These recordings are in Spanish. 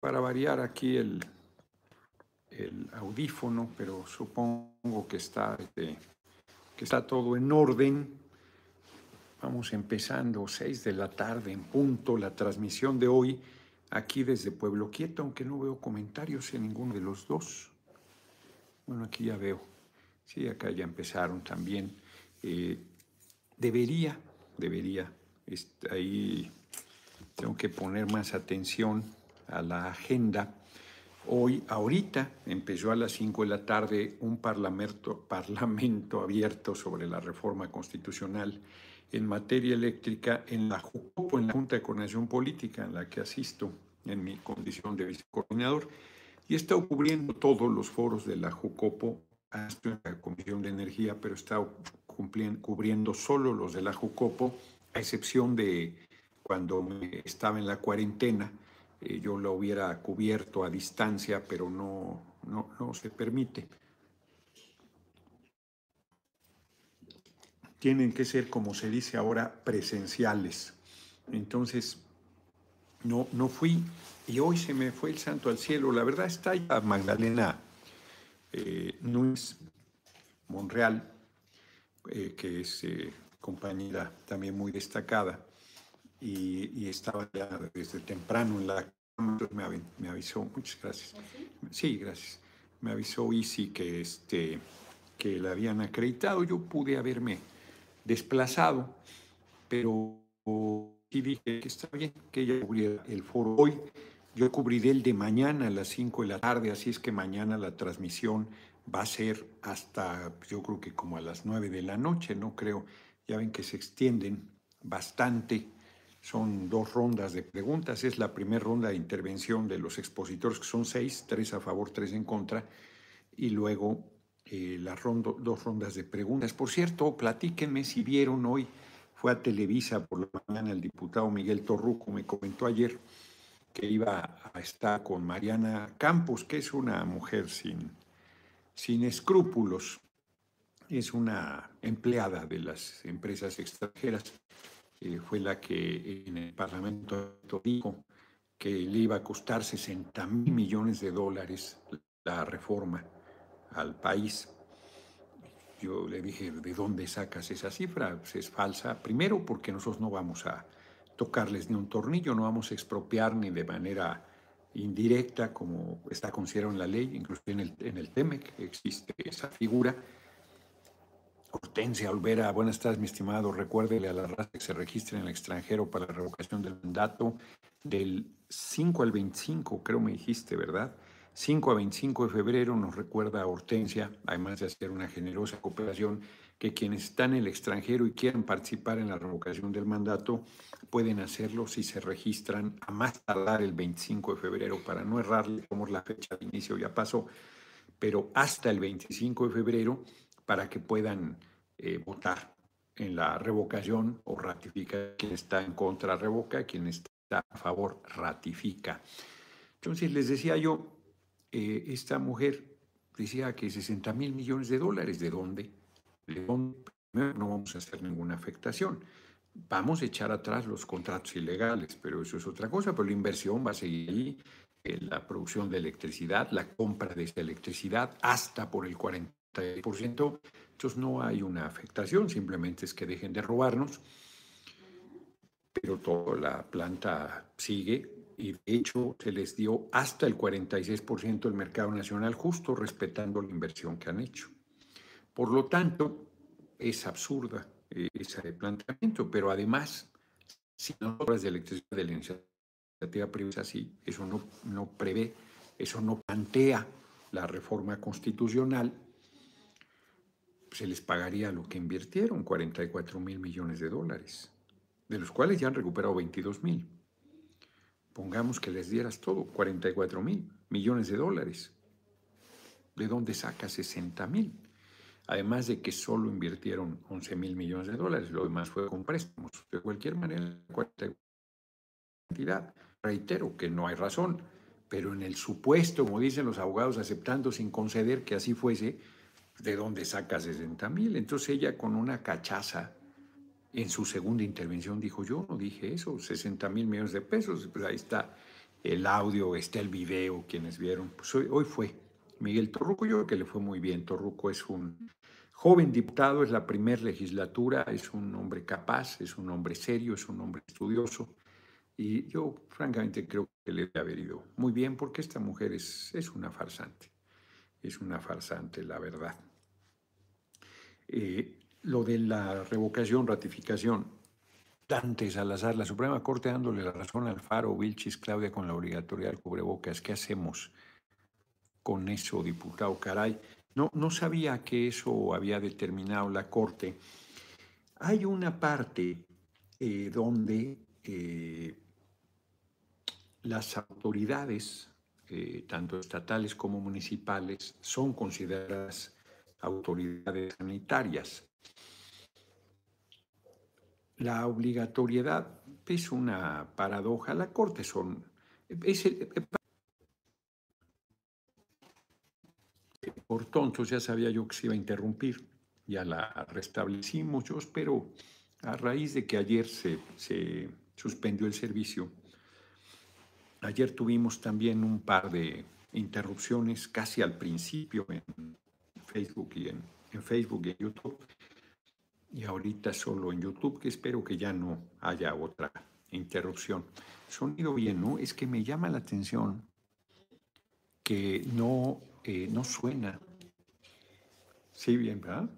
para variar aquí el, audífono, pero supongo que está, este, que está todo en orden. Vamos empezando, 6 de la tarde en punto, la transmisión de hoy aquí desde Pueblo Quieto, aunque no veo comentarios en ninguno de los dos. Bueno, aquí ya veo. Sí, acá ya empezaron también. Eh, debería, debería, ahí tengo que poner más atención a la agenda. Hoy, ahorita, empezó a las 5 de la tarde un parlamento, parlamento abierto sobre la reforma constitucional en materia eléctrica en la JUCOPO, en la Junta de Coordinación Política, en la que asisto en mi condición de vicecoordinador, y está cubriendo todos los foros de la JUCOPO, en la Comisión de Energía, pero está cubriendo solo los de la JUCOPO, a excepción de cuando estaba en la cuarentena, eh, yo lo hubiera cubierto a distancia, pero no, no, no se permite. Tienen que ser, como se dice ahora, presenciales. Entonces, no, no fui y hoy se me fue el santo al cielo. La verdad está ya Magdalena eh, Núñez Monreal, eh, que es eh, compañera también muy destacada, y, estaba ya desde temprano en la me, me avisó, muchas gracias. ¿Ah, sí, gracias. Me avisó Isi que, este, que la habían acreditado. Yo pude haberme desplazado, pero sí dije que está bien que ella cubriera el foro hoy. Yo cubriré el de mañana a las 5 de la tarde, así es que mañana la transmisión va a ser hasta, yo creo que como a las 9 de la noche, no creo, ya ven que se extienden bastante son dos rondas de preguntas. Es la primera ronda de intervención de los expositores, que son seis, tres a favor, tres en contra, y luego eh, las dos rondas de preguntas. Por cierto, platíquenme si vieron hoy, fue a Televisa por la mañana el diputado Miguel Torruco, me comentó ayer que iba a estar con Mariana Campos, que es una mujer sin, sin escrúpulos, es una empleada de las empresas extranjeras eh, fue la que en el Parlamento dijo que le iba a costar 60 mil millones de dólares la reforma al país. Yo le dije, ¿de dónde sacas esa cifra? Pues es falsa. Primero, porque nosotros no vamos a tocarles ni un tornillo, no vamos a expropiar ni de manera indirecta, como está considerado en la ley, incluso en el, en el TEMEC existe esa figura Hortensia Olvera, buenas tardes, mi estimado. Recuérdele a la raza que se registre en el extranjero para la revocación del mandato del 5 al 25, creo me dijiste, ¿verdad? 5 a 25 de febrero nos recuerda a Hortensia, además de hacer una generosa cooperación, que quienes están en el extranjero y quieran participar en la revocación del mandato pueden hacerlo si se registran a más tardar el 25 de febrero, para no errarle, como la fecha de inicio ya pasó, pero hasta el 25 de febrero para que puedan eh, votar en la revocación o ratifica. Quien está en contra revoca, quien está a favor ratifica. Entonces les decía yo, eh, esta mujer decía que 60 mil millones de dólares, ¿de dónde? ¿De dónde? No vamos a hacer ninguna afectación. Vamos a echar atrás los contratos ilegales, pero eso es otra cosa, pero la inversión va a seguir ahí, eh, la producción de electricidad, la compra de esta electricidad, hasta por el 40 entonces no hay una afectación, simplemente es que dejen de robarnos, pero toda la planta sigue y de hecho se les dio hasta el 46% del mercado nacional justo respetando la inversión que han hecho. Por lo tanto, es absurda eh, ese planteamiento, pero además, si no obras de electricidad de la iniciativa privada, así, eso no, no prevé, eso no plantea la reforma constitucional se les pagaría lo que invirtieron, 44 mil millones de dólares, de los cuales ya han recuperado 22 mil. Pongamos que les dieras todo, 44 mil millones de dólares. ¿De dónde saca 60 mil? Además de que solo invirtieron 11 mil millones de dólares, lo demás fue con préstamos. De cualquier manera, cantidad. Reitero que no hay razón, pero en el supuesto, como dicen los abogados, aceptando sin conceder que así fuese, ¿de dónde saca 60 mil? Entonces ella con una cachaza en su segunda intervención dijo, yo no dije eso, 60 mil millones de pesos, pues ahí está el audio, está el video, quienes vieron. Pues hoy, fue Miguel Torruco, yo creo que le fue muy bien. Torruco es un joven diputado, es la primera legislatura, es un hombre capaz, es un hombre serio, es un hombre estudioso. Y yo francamente creo que le debe haber ido muy bien porque esta mujer es, es una farsante. Es una farsante, la verdad. Eh, lo de la revocación, ratificación, Dante Salazar, la Suprema Corte dándole la razón al Faro, Vilchis, Claudia con la obligatoriedad del cubrebocas. ¿Qué hacemos con eso, diputado? Caray, no, no sabía que eso había determinado la Corte. Hay una parte eh, donde eh, las autoridades, tanto estatales como municipales, son consideradas autoridades sanitarias. La obligatoriedad es una paradoja. La Corte son... por tontos ya sabía yo que se iba a interrumpir. Ya la restablecimos, yo espero, a raíz de que ayer se, se suspendió el servicio, Ayer tuvimos también un par de interrupciones casi al principio en Facebook y en, Facebook y en YouTube. Y ahorita solo en YouTube, que espero que ya no haya otra interrupción. Sonido bien, ¿no? Es que me llama la atención que no, eh, no suena. Sí, bien, ¿verdad?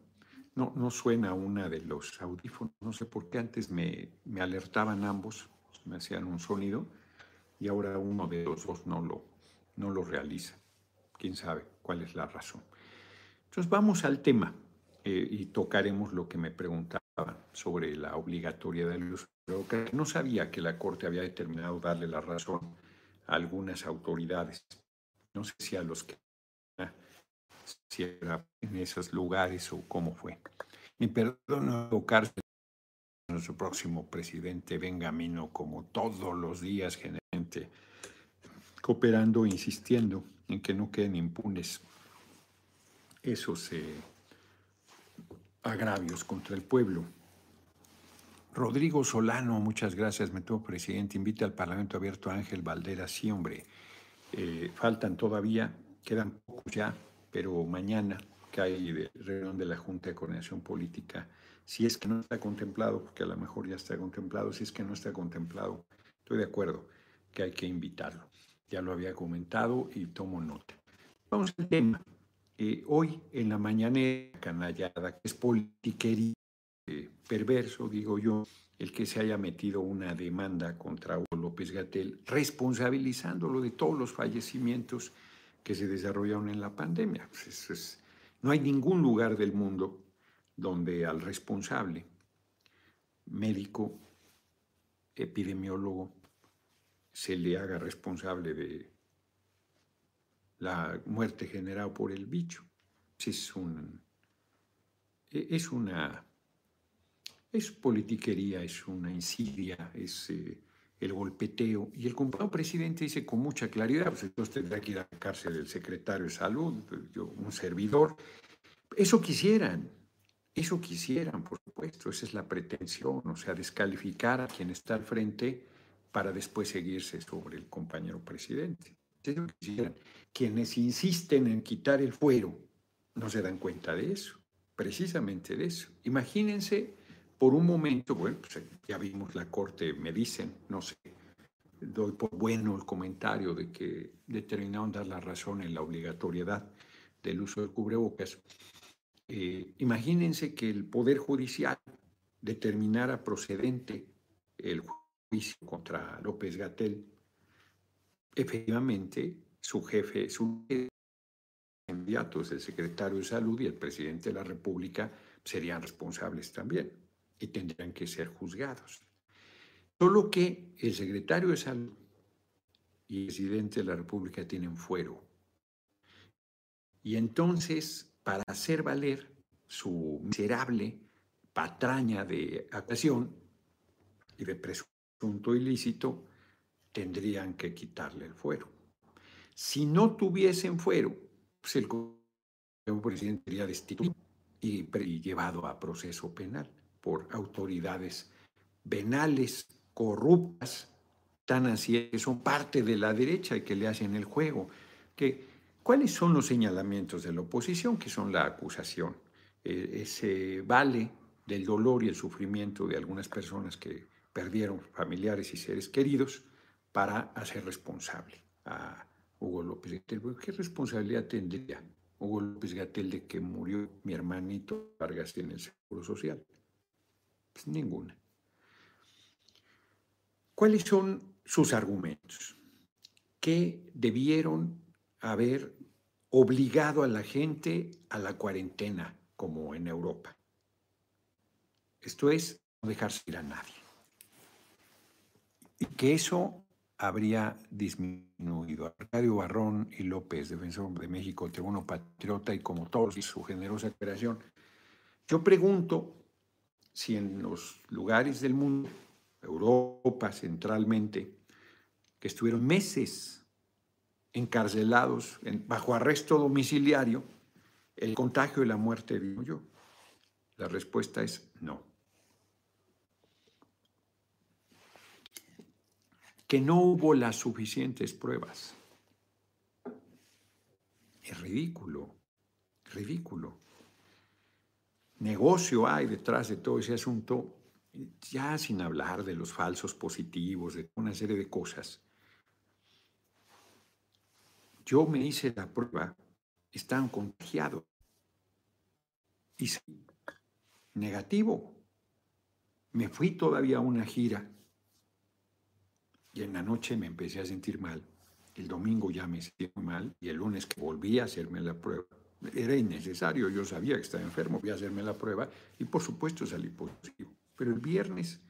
No, no suena una de los audífonos. No sé por qué antes me, me alertaban ambos, me hacían un sonido y ahora uno de los dos no lo, no lo realiza. ¿Quién sabe cuál es la razón? Entonces vamos al tema eh, y tocaremos lo que me preguntaban sobre la obligatoriedad del uso. No sabía que la Corte había determinado darle la razón a algunas autoridades. No sé si a los que si era en esos lugares o cómo fue. Mi perdón tocarse nuestro próximo presidente Benjamino, como todos los días, generalmente cooperando, insistiendo en que no queden impunes esos eh, agravios contra el pueblo. Rodrigo Solano, muchas gracias, me tuvo presidente. Invita al Parlamento Abierto a Ángel Valdera, sí, hombre. Eh, faltan todavía, quedan pocos ya, pero mañana que hay de reunión de la Junta de Coordinación Política si es que no está contemplado, porque a lo mejor ya está contemplado, si es que no está contemplado, estoy de acuerdo que hay que invitarlo. Ya lo había comentado y tomo nota. Vamos al tema. Eh, hoy en la mañanera canallada, que es politiquería, eh, perverso, digo yo, el que se haya metido una demanda contra Hugo López Gatel, responsabilizándolo de todos los fallecimientos que se desarrollaron en la pandemia. Pues no hay ningún lugar del mundo donde al responsable, médico, epidemiólogo, se le haga responsable de la muerte generada por el bicho. Es, un, es una es politiquería, es una insidia, es eh, el golpeteo. Y el compañero presidente dice con mucha claridad, pues entonces tendrá que ir a la cárcel del secretario de salud, yo, un servidor. Eso quisieran, eso quisieran, por supuesto, esa es la pretensión, o sea, descalificar a quien está al frente para después seguirse sobre el compañero presidente. Quienes insisten en quitar el fuero no se dan cuenta de eso, precisamente de eso. Imagínense por un momento, bueno, pues ya vimos la corte, me dicen, no sé, doy por bueno el comentario de que determinaron dar la razón en la obligatoriedad del uso de cubrebocas. Eh, imagínense que el Poder Judicial determinara procedente el juicio contra López Gatel. Efectivamente, su jefe, su enviados, el secretario de Salud y el presidente de la República, serían responsables también y tendrían que ser juzgados. Solo que el secretario de Salud y el presidente de la República tienen fuero. Y entonces para hacer valer su miserable patraña de actuación y de presunto ilícito, tendrían que quitarle el fuero. Si no tuviesen fuero, pues el presidente sería destituido y, y llevado a proceso penal por autoridades penales corruptas, están así, que son parte de la derecha y que le hacen el juego. Que, ¿Cuáles son los señalamientos de la oposición? Que son la acusación. Eh, ese vale del dolor y el sufrimiento de algunas personas que perdieron familiares y seres queridos para hacer responsable a Hugo López Gatel. ¿Qué responsabilidad tendría Hugo López Gatel de que murió mi hermanito Vargas en el Seguro Social? Pues ninguna. ¿Cuáles son sus argumentos? ¿Qué debieron haber obligado a la gente a la cuarentena, como en Europa? Esto es no dejarse ir a nadie. Y que eso habría disminuido. Arcadio Barrón y López, defensor de México, tribuno patriota y como todos, su generosa creación. Yo pregunto si en los lugares del mundo, Europa centralmente, que estuvieron meses encarcelados bajo arresto domiciliario, el contagio y la muerte yo. La respuesta es no. Que no hubo las suficientes pruebas. Es ridículo, ridículo. Negocio hay detrás de todo ese asunto, ya sin hablar de los falsos positivos, de una serie de cosas. Yo me hice la prueba, están contagiados. Y negativo. Me fui todavía a una gira y en la noche me empecé a sentir mal. El domingo ya me sentí mal y el lunes que volví a hacerme la prueba, era innecesario, yo sabía que estaba enfermo, voy a hacerme la prueba y por supuesto salí positivo. Pero el viernes,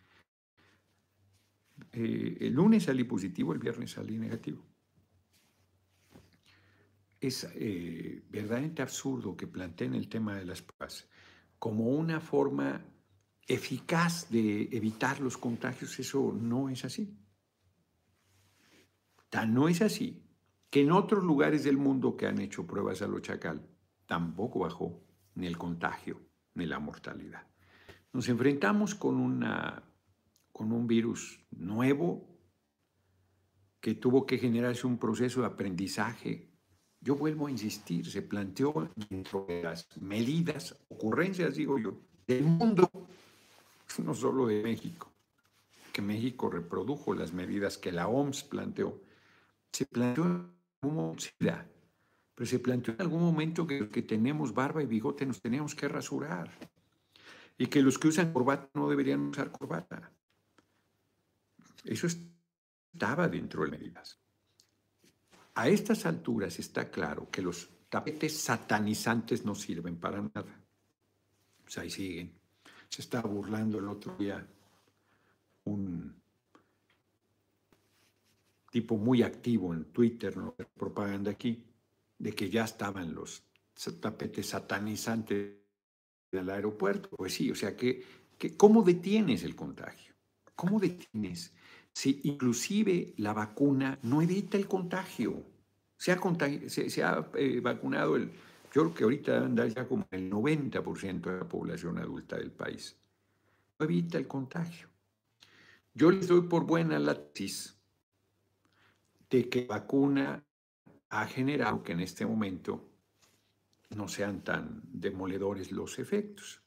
eh, el lunes salí positivo, el viernes salí negativo. Es eh, verdaderamente absurdo que planteen el tema de las pruebas como una forma eficaz de evitar los contagios. Eso no es así. Tan no es así que en otros lugares del mundo que han hecho pruebas a lo chacal tampoco bajó ni el contagio ni la mortalidad. Nos enfrentamos con, una, con un virus nuevo que tuvo que generarse un proceso de aprendizaje. Yo vuelvo a insistir, se planteó dentro de las medidas, ocurrencias, digo yo, del mundo, no solo de México, que México reprodujo las medidas que la OMS planteó se planteó en algún momento, pero se planteó en algún momento que los que tenemos barba y bigote nos teníamos que rasurar y que los que usan corbata no deberían usar corbata. Eso estaba dentro de medidas. A estas alturas está claro que los tapetes satanizantes no sirven para nada. Pues ahí siguen. Se estaba burlando el otro día un tipo muy activo en Twitter, ¿no? propaganda aquí, de que ya estaban los tapetes satanizantes del aeropuerto. Pues sí, o sea, que, ¿cómo detienes el contagio? ¿Cómo detienes? Si inclusive la vacuna no evita el contagio. Se ha, se, ha eh, vacunado el, yo creo que ahorita anda ya como el 90% de la población adulta del país. No evita el contagio. Yo les doy por buena la tesis de que vacuna ha generado que en este momento no sean tan demoledores los efectos.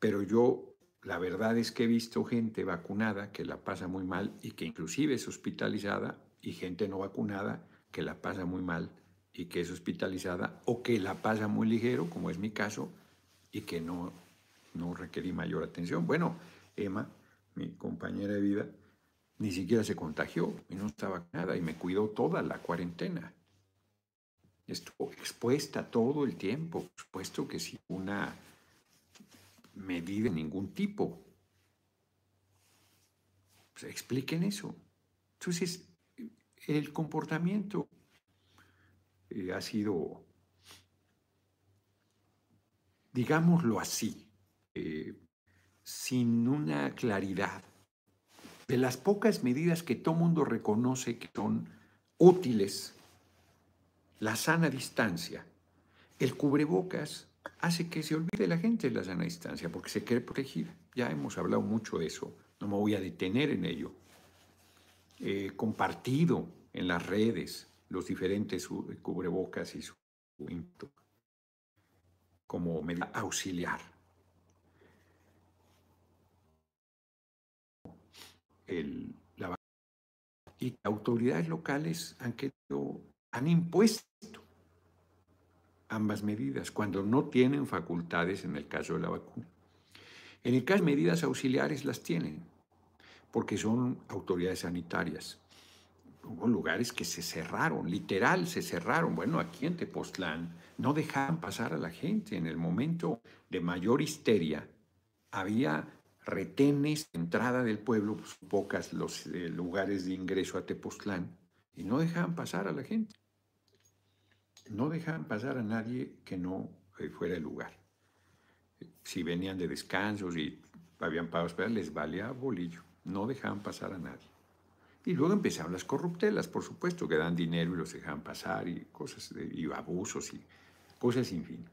Pero yo, la verdad es que he visto gente vacunada que la pasa muy mal y que inclusive es hospitalizada y gente no vacunada que la pasa muy mal y que es hospitalizada o que la pasa muy ligero, como es mi caso, y que no, no requerí mayor atención. Bueno, Emma, mi compañera de vida, ni siquiera se contagió y no estaba nada y me cuidó toda la cuarentena. Estuvo expuesta todo el tiempo, supuesto que sin una medida de ningún tipo. Pues, expliquen eso. Entonces, el comportamiento eh, ha sido, digámoslo así, eh, sin una claridad de las pocas medidas que todo mundo reconoce que son útiles, la sana distancia, el cubrebocas hace que se olvide la gente de la sana distancia porque se quiere proteger. Ya hemos hablado mucho de eso, no me voy a detener en ello. eh, compartido en las redes los diferentes cubrebocas y su como medida auxiliar. El, la, y autoridades locales han, querido, han impuesto ambas medidas cuando no tienen facultades en el caso de la vacuna. En el caso de medidas auxiliares las tienen, porque son autoridades sanitarias. Hubo lugares que se cerraron, literal se cerraron. Bueno, aquí en Tepoztlán no dejaban pasar a la gente. En el momento de mayor histeria había retenes entrada del pueblo, pues, pocas los eh, lugares de ingreso a Tepoztlán, y no dejaban pasar a la gente. No dejaban pasar a nadie que no eh, fuera el lugar. Si venían de descansos y habían pagado esperar, les valía bolillo. No dejaban pasar a nadie. Y luego empezaron las corruptelas, por supuesto, que dan dinero y los dejaban pasar y cosas, y abusos y cosas sin fin.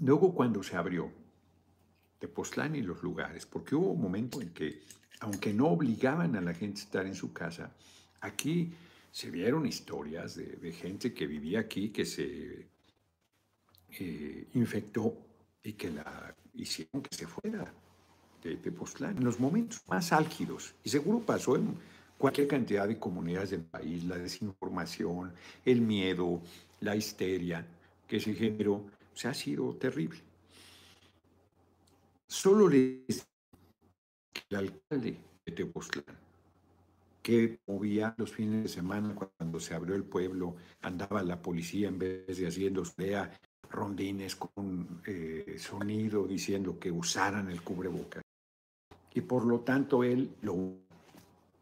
Luego cuando se abrió Tepoztlán y los lugares, porque hubo un momento en que, aunque no obligaban a la gente a estar en su casa, aquí se vieron historias de, gente que vivía aquí, que se eh, infectó y que la hicieron que se fuera de Tepoztlán en los momentos más álgidos. Y seguro pasó en cualquier cantidad de comunidades del país, la desinformación, el miedo, la histeria que se generó, se ha sido terrible. Solo les que el alcalde de Tepoztlán, que movía los fines de semana cuando se abrió el pueblo, andaba la policía en vez de haciendo vea rondines con eh, sonido diciendo que usaran el cubrebocas. Y por lo tanto él lo...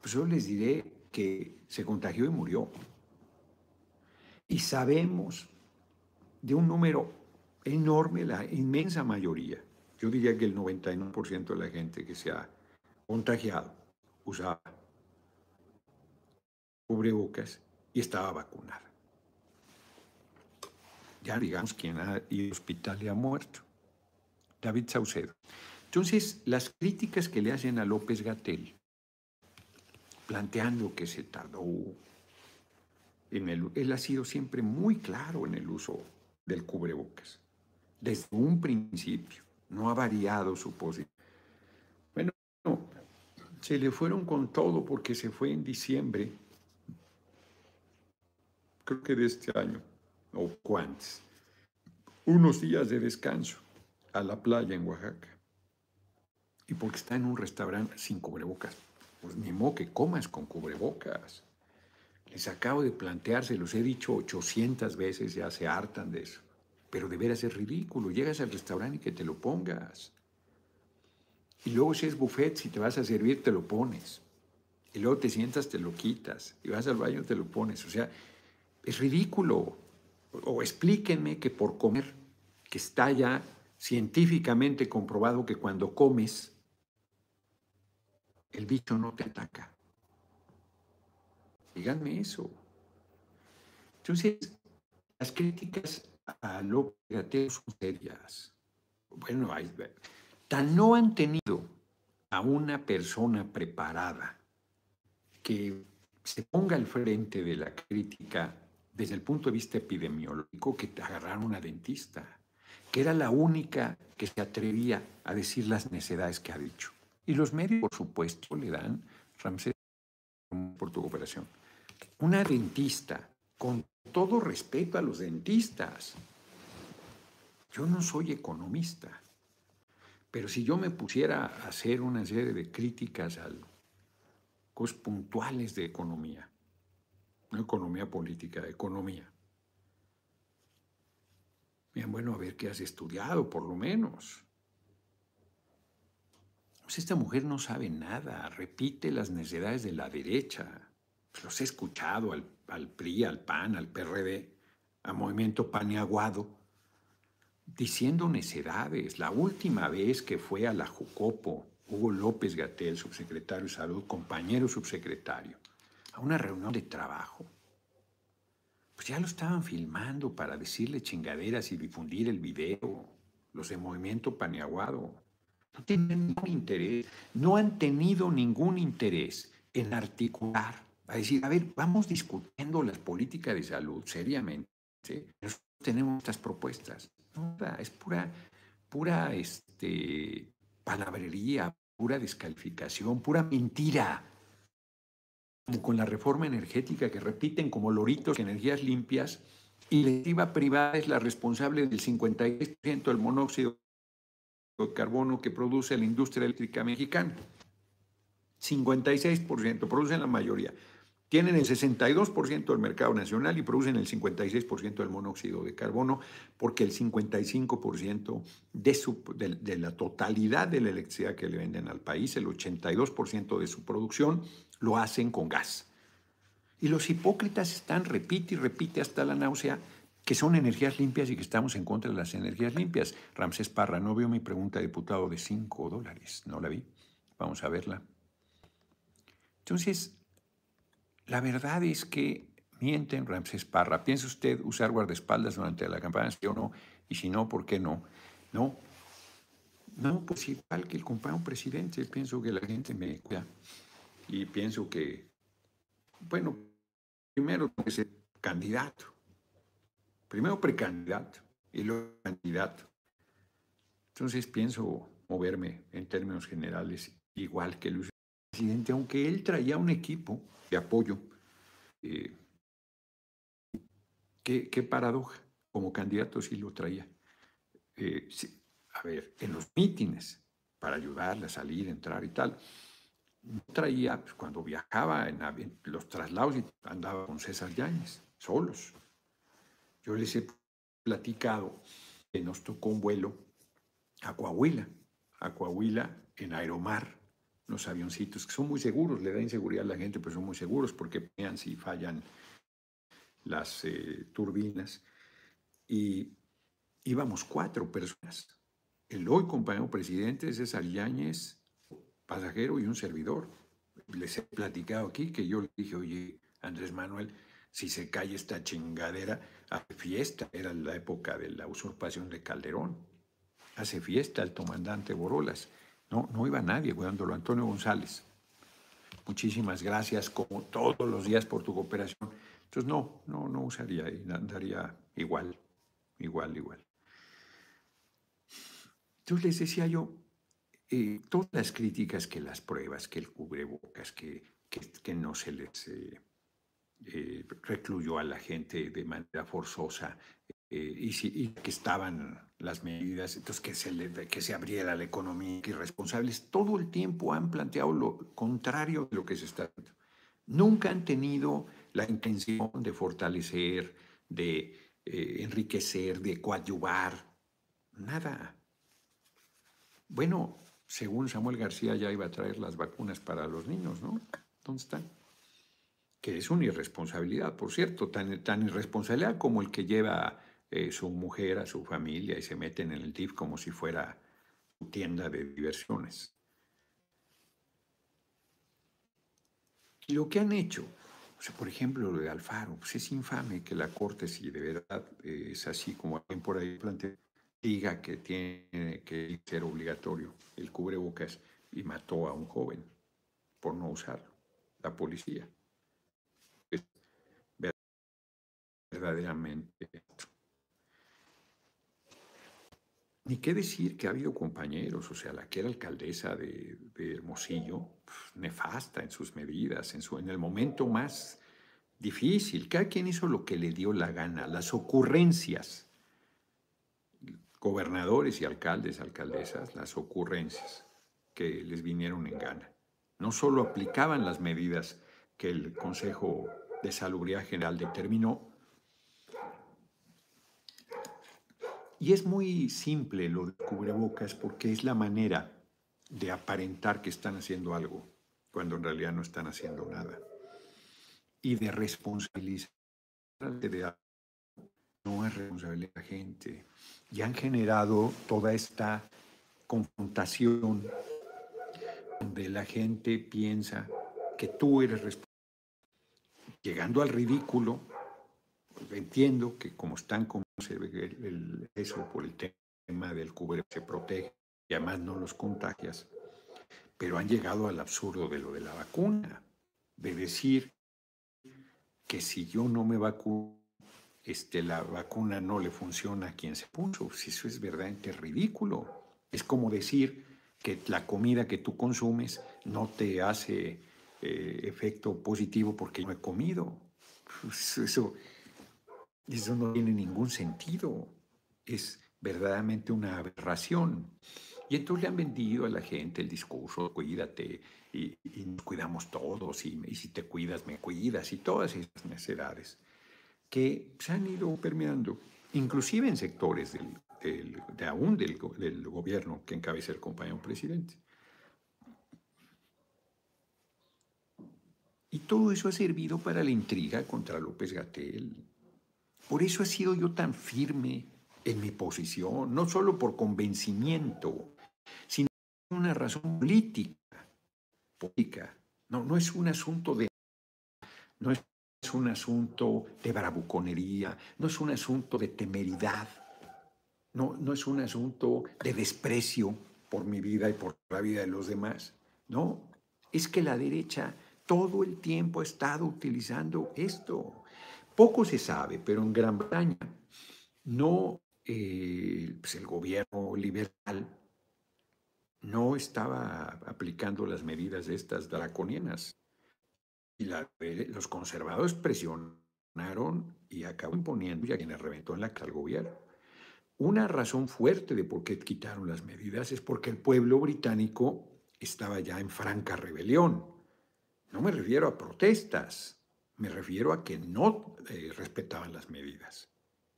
Pues yo les diré que se contagió y murió. Y sabemos de un número enorme, la inmensa mayoría, yo diría que el 99% de la gente que se ha contagiado usaba cubrebocas y estaba vacunada. Ya digamos quién ha ido al hospital y ha muerto. David Saucedo. Entonces, las críticas que le hacen a López Gatel, planteando que se tardó él ha sido siempre muy claro en el uso del cubrebocas, desde un principio, no ha variado su posición. Bueno, se le fueron con todo porque se fue en diciembre creo que de este año, o cuántos, unos días de descanso a la playa en Oaxaca. Y porque está en un restaurante sin cubrebocas. Pues ni modo que comas con cubrebocas. Les acabo de plantear, se los he dicho 800 veces, ya se hartan de eso. Pero de veras es ridículo. Llegas al restaurante y que te lo pongas. Y luego si es buffet, si te vas a servir, te lo pones. Y luego te sientas, te lo quitas. Y vas al baño, te lo pones. O sea, es ridículo. O explíquenme que por comer, que está ya científicamente comprobado que cuando comes, el bicho no te ataca. Díganme eso. Entonces, las críticas a lo Gatel son serias. Bueno, hay, tan no han tenido a una persona preparada que se ponga al frente de la crítica desde el punto de vista epidemiológico que te agarraron una dentista, que era la única que se atrevía a decir las necedades que ha dicho. Y los medios, por supuesto, le dan, Ramsés, por tu cooperación, una dentista, con todo respeto a los dentistas. Yo no soy economista, pero si yo me pusiera a hacer una serie de críticas a cosas puntuales de economía, no economía política, economía. Bien, bueno, a ver qué has estudiado, por lo menos. Pues esta mujer no sabe nada, repite las necesidades de la derecha. Pues los he escuchado al, al PRI, al PAN, al PRD, al Movimiento Paniaguado, diciendo necedades. La última vez que fue a la Jucopo, Hugo López Gatel, subsecretario de Salud, compañero subsecretario, a una reunión de trabajo, pues ya lo estaban filmando para decirle chingaderas y difundir el video, los de Movimiento Paneaguado. No tienen ningún interés, no han tenido ningún interés en articular, a decir, a ver, vamos discutiendo las políticas de salud seriamente. Nosotros tenemos estas propuestas. No, es pura, pura este, palabrería, pura descalificación, pura mentira. Como con la reforma energética que repiten como loritos energías limpias y la directiva privada es la responsable del 56% del monóxido de carbono que produce la industria eléctrica mexicana. 56% producen la mayoría. Tienen el 62% del mercado nacional y producen el 56% del monóxido de carbono, porque el 55% de, de, la totalidad de la electricidad que le venden al país, el 82% de su producción, lo hacen con gas. Y los hipócritas están, repite y repite hasta la náusea, que son energías limpias y que estamos en contra de las energías limpias. Ramsés Parra, no vio mi pregunta, diputado, de 5 dólares. No la vi. Vamos a verla. Entonces, la verdad es que mienten Ramsés Parra. ¿Piensa usted usar guardaespaldas durante la campaña, sí o no? Y si no, ¿por qué no? No. No, pues igual que el compañero presidente, pienso que la gente me cuida. Y pienso que, bueno, primero que ser candidato. Primero precandidato y luego candidato. Entonces pienso moverme en términos generales igual que el presidente, aunque él traía un equipo de apoyo. Eh, qué, paradoja, como candidato sí lo traía. Eh, a ver, en los mítines, para ayudarle a salir, entrar y tal, no traía, pues, cuando viajaba en, los traslados y andaba con César Yáñez, solos. Yo les he platicado que nos tocó un vuelo a Coahuila, a Coahuila en Aeromar, los avioncitos, que son muy seguros, le da inseguridad a la gente, pero son muy seguros porque vean si fallan las eh, turbinas. Y íbamos cuatro personas. El hoy compañero presidente, César Yáñez, pasajero y un servidor. Les he platicado aquí que yo le dije, oye, Andrés Manuel, si se cae esta chingadera, hace fiesta. Era la época de la usurpación de Calderón. Hace fiesta el comandante Borolas. No, no iba nadie cuidándolo. Antonio González, muchísimas gracias como todos los días por tu cooperación. Entonces no, no, no usaría, andaría igual, igual, igual. Entonces les decía yo, eh, todas las críticas que las pruebas, que el cubrebocas, que, que, no se les eh, eh, recluyó a la gente de manera forzosa, y, que estaban las medidas, entonces que se, que se abriera la economía, que irresponsables, todo el tiempo han planteado lo contrario de lo que se está haciendo. Nunca han tenido la intención de fortalecer, de eh, enriquecer, de coadyuvar, nada. Bueno, según Samuel García ya iba a traer las vacunas para los niños, ¿no? ¿Dónde están? Que es una irresponsabilidad, por cierto, tan, tan irresponsabilidad como el que lleva eh, su mujer, a su familia y se meten en el DIF como si fuera su tienda de diversiones. Y lo que han hecho, por ejemplo, lo de Alfaro, pues es infame que la Corte, si de verdad es así como alguien por ahí plantea, diga que tiene que ser obligatorio el cubrebocas y mató a un joven por no usarlo, la policía. Es verdaderamente Ni qué decir que ha habido compañeros, o sea, la que era alcaldesa de, Hermosillo, nefasta en sus medidas, en, su, en el momento más difícil. Cada quien hizo lo que le dio la gana, las ocurrencias. Gobernadores y alcaldes, alcaldesas, las ocurrencias que les vinieron en gana. No solo aplicaban las medidas que el Consejo de Salubridad General determinó, Y es muy simple lo de cubrebocas porque es la manera de aparentar que están haciendo algo cuando en realidad no están haciendo nada. Y de responsabilizar de no es responsabilidad de la gente. Y han generado toda esta confrontación donde la gente piensa que tú eres responsable, llegando al ridículo. Entiendo que como están como se ve el, eso por el tema del cubre se protege y además no los contagias, pero han llegado al absurdo de lo de la vacuna, de decir que si yo no me vacuno, este, la vacuna no le funciona a quien se puso. Si eso es verdaderamente ridículo. Es como decir que la comida que tú consumes no te hace eh, efecto positivo porque no he comido. Pues eso, eso no tiene ningún sentido. Es verdaderamente una aberración. Y entonces le han vendido a la gente el discurso, cuídate, y, nos cuidamos todos, y, si te cuidas, me cuidas, y todas esas necesidades que se han ido permeando, inclusive en sectores de aún del, del, gobierno que encabeza el compañero presidente. Y todo eso ha servido para la intriga contra López Gatel. Por eso he sido yo tan firme en mi posición, no solo por convencimiento, sino por una razón política. política. No, no es un asunto de... No es un asunto de bravuconería, no es un asunto de temeridad, no, no es un asunto de desprecio por mi vida y por la vida de los demás. No, es que la derecha todo el tiempo ha estado utilizando esto. Poco se sabe, pero en Gran Bretaña no, eh, pues el gobierno liberal no estaba aplicando las medidas de estas draconianas. Y los conservadores presionaron y acabó imponiendo y a quienes reventó en la al gobierno. Una razón fuerte de por qué quitaron las medidas es porque el pueblo británico estaba ya en franca rebelión no me refiero a protestas, me refiero a que no eh, respetaban las medidas.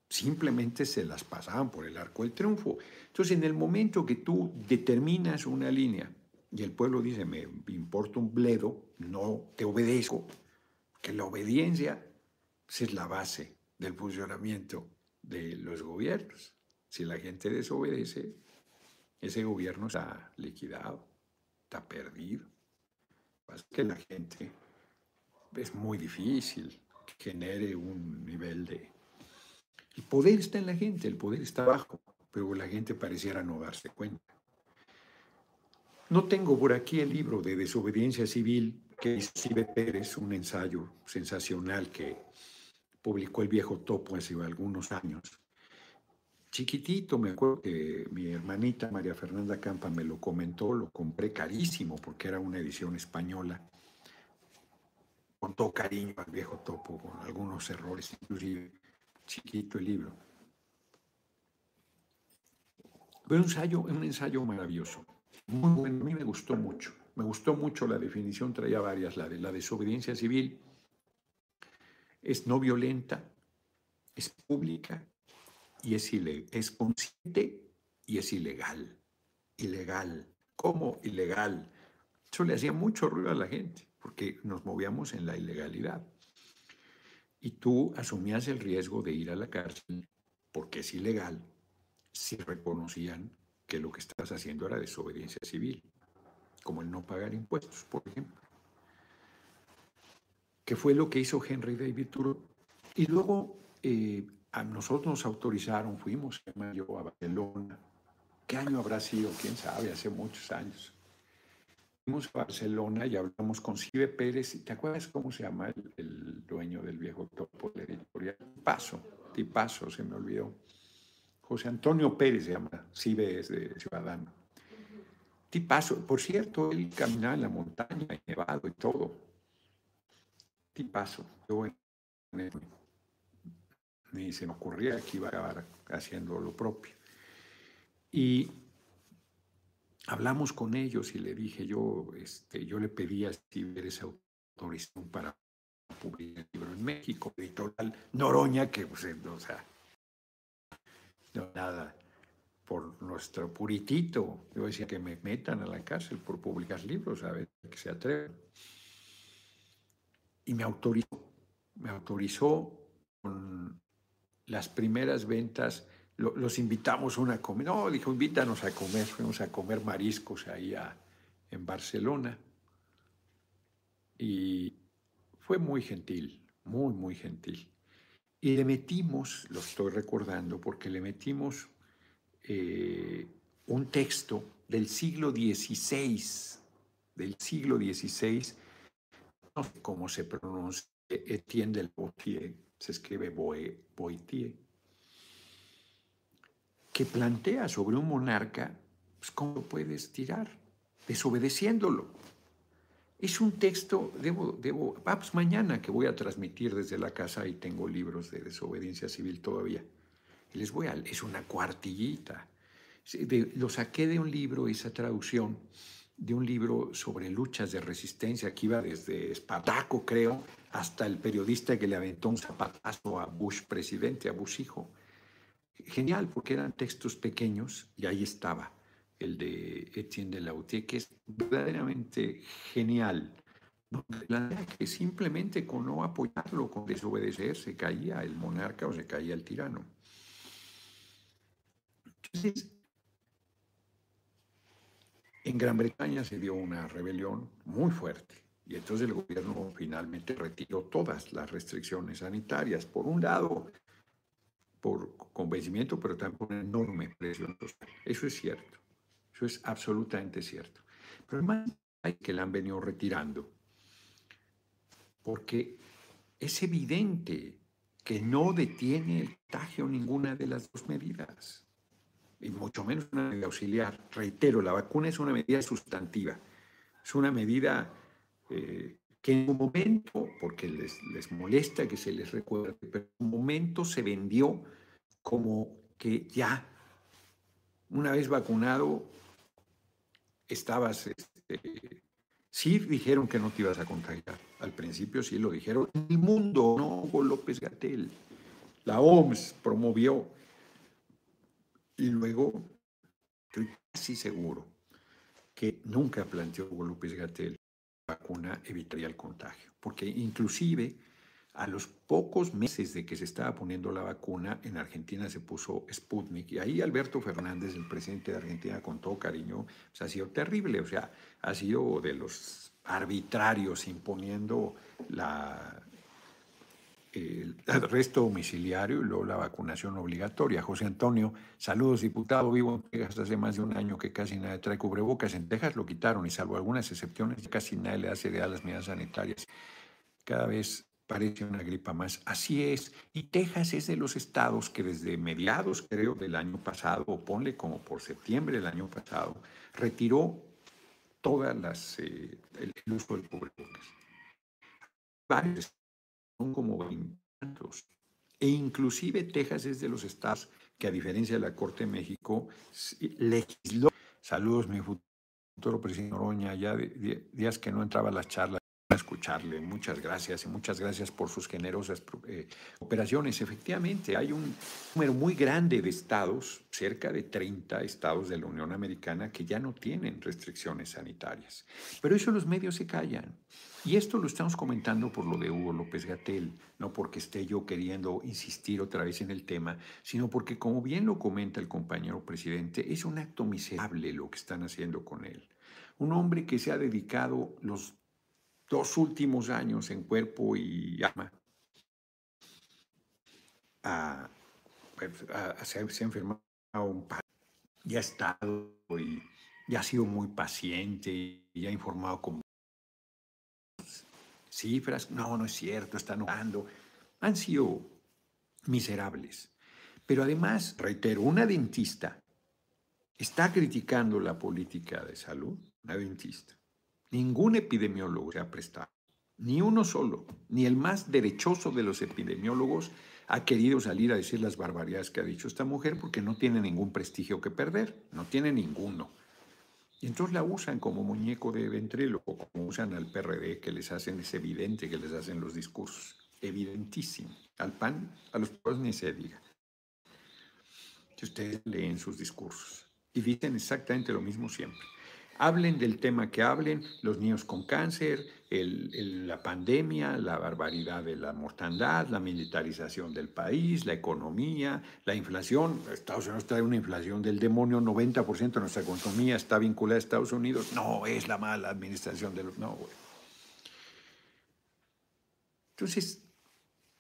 Simplemente se las pasaban por el arco del triunfo. Entonces, en el momento que tú determinas una línea y el pueblo dice, me importa un bledo, no te obedezco, que la obediencia es la base del funcionamiento de los gobiernos. Si la gente desobedece, ese gobierno está liquidado, está perdido es que la gente es muy difícil que genere un nivel de... El poder está en la gente, el poder está abajo, pero la gente pareciera no darse cuenta. No tengo por aquí el libro de desobediencia civil que Sibe Pérez, un ensayo sensacional que publicó el viejo Topo hace algunos años. Chiquitito, me acuerdo que mi hermanita María Fernanda Campa me lo comentó, lo compré carísimo porque era una edición española. Con todo cariño al viejo topo, con algunos errores, inclusive chiquito el libro. Pero un ensayo, un ensayo maravilloso, muy bueno, a mí me gustó mucho. Me gustó mucho la definición, traía varias, la de la desobediencia civil. Es no violenta, es pública y es, es consciente y es ilegal. Ilegal. ¿Cómo ilegal? Eso le hacía mucho ruido a la gente, porque nos movíamos en la ilegalidad. Y tú asumías el riesgo de ir a la cárcel porque es ilegal si reconocían que lo que estás haciendo era desobediencia civil, como el no pagar impuestos, por ejemplo. ¿Qué fue lo que hizo Henry David Thoreau? Y luego eh, a nosotros nos autorizaron, fuimos a Barcelona. ¿Qué año habrá sido? ¿Quién sabe? Hace muchos años. Fuimos a Barcelona y hablamos con Cibe Pérez. ¿Te acuerdas cómo se llama el, dueño del viejo topo de editorial? Tipazo, Tipazo, se me olvidó. José Antonio Pérez se llama, Cibe es de Ciudadano. Tipazo, por cierto, él caminaba en la montaña, nevado y todo. Tipazo, yo ni se me ocurría que iba a acabar haciendo lo propio. Y hablamos con ellos y le dije, yo, este, yo le pedía si ver esa autorización para publicar el libro en México, editorial Noroña, que, pues, o sea, no, nada, por nuestro puritito. Yo decía que me metan a la cárcel por publicar libros, a ver que se atreven. Y me autorizó, me autorizó con las primeras ventas, los invitamos a una comida. No, dijo, invítanos a comer. Fuimos a comer mariscos ahí en Barcelona. Y fue muy gentil, muy, muy gentil. Y le metimos, lo estoy recordando, porque le metimos eh, un texto del siglo XVI, del siglo XVI, no sé cómo se pronuncia, Etienne de Boitier, se escribe Boitier, que plantea sobre un monarca pues, cómo puedes tirar, desobedeciéndolo. Es un texto, debo, debo, ah, pues mañana que voy a transmitir desde la casa y tengo libros de desobediencia civil todavía. Y les voy a, es una cuartillita. lo saqué de un libro, esa traducción, de un libro sobre luchas de resistencia que iba desde Espartaco, creo, hasta el periodista que le aventó un zapatazo a Bush presidente, a Bush hijo. Genial, porque eran textos pequeños y ahí estaba el de Etienne de Lautier, que es verdaderamente genial. Que simplemente con no apoyarlo, con desobedecer, se caía el monarca o se caía el tirano. Entonces, en Gran Bretaña se dio una rebelión muy fuerte y entonces el gobierno finalmente retiró todas las restricciones sanitarias. Por un lado, por convencimiento, pero también por enorme presión social. Eso es cierto. Eso es absolutamente cierto. Pero además hay que la han venido retirando. Porque es evidente que no detiene el contagio ninguna de las dos medidas y mucho menos una medida auxiliar. Reitero, la vacuna es una medida sustantiva, es una medida eh, que en un momento, porque les, les molesta que se les recuerde, pero en un momento se vendió como que ya, una vez vacunado, estabas, este, sí dijeron que no te ibas a contagiar, al principio sí lo dijeron, el mundo, no Hugo López Gatel, la OMS promovió y luego, estoy casi seguro que nunca planteó Hugo López Gatel vacuna evitaría el contagio, porque inclusive a los pocos meses de que se estaba poniendo la vacuna, en Argentina se puso Sputnik. Y ahí Alberto Fernández, el presidente de Argentina, con todo cariño, pues, ha sido terrible, o sea, ha sido de los arbitrarios imponiendo la, el arresto domiciliario y luego la vacunación obligatoria. José Antonio, saludos, diputado. Vivo en Texas hace más de un año que casi nadie trae cubrebocas. En Texas lo quitaron y salvo algunas excepciones, casi nadie le hace de a las medidas sanitarias. Cada vez parece una gripa más. Así es. Y Texas es de los estados que desde mediados, creo, del año pasado, o ponle como por septiembre del año pasado, retiró todas las, eh, el, uso del cubrebocas. Varios son como 20 E inclusive Texas es de los estados que a diferencia de la Corte de México legisló. Saludos, mi futuro presidente Oroña, ya de, días que no entraba a las charlas a escucharle. Muchas gracias y muchas gracias por sus generosas eh, operaciones. Efectivamente, hay un número muy grande de estados, cerca de 30 estados de la Unión Americana, que ya no tienen restricciones sanitarias. Pero eso los medios se callan. Y esto lo estamos comentando por lo de Hugo López Gatel, no porque esté yo queriendo insistir otra vez en el tema, sino porque, como bien lo comenta el compañero presidente, es un acto miserable lo que están haciendo con él. Un hombre que se ha dedicado los dos últimos años en cuerpo y alma a, pues, se, ha enfermado un padre, y ha estado y, y ha sido muy paciente y ha informado con cifras, no, no es cierto, están orando, han sido miserables. Pero además, reitero, una dentista está criticando la política de salud, una dentista. Ningún epidemiólogo se ha prestado, ni uno solo, ni el más derechoso de los epidemiólogos ha querido salir a decir las barbaridades que ha dicho esta mujer porque no tiene ningún prestigio que perder, no tiene ninguno. Y entonces la usan como muñeco de ventríloco, como usan al PRD, que les hacen, es evidente que les hacen los discursos, evidentísimo. Al PAN, a los pobres ni se diga. Si ustedes leen sus discursos y dicen exactamente lo mismo siempre hablen del tema que hablen, los niños con cáncer, la pandemia, la barbaridad de la mortandad, la militarización del país, la economía, la inflación. Estados Unidos trae una inflación del demonio, 90% de nuestra economía está vinculada a Estados Unidos. No, es la mala administración de los... No, Entonces,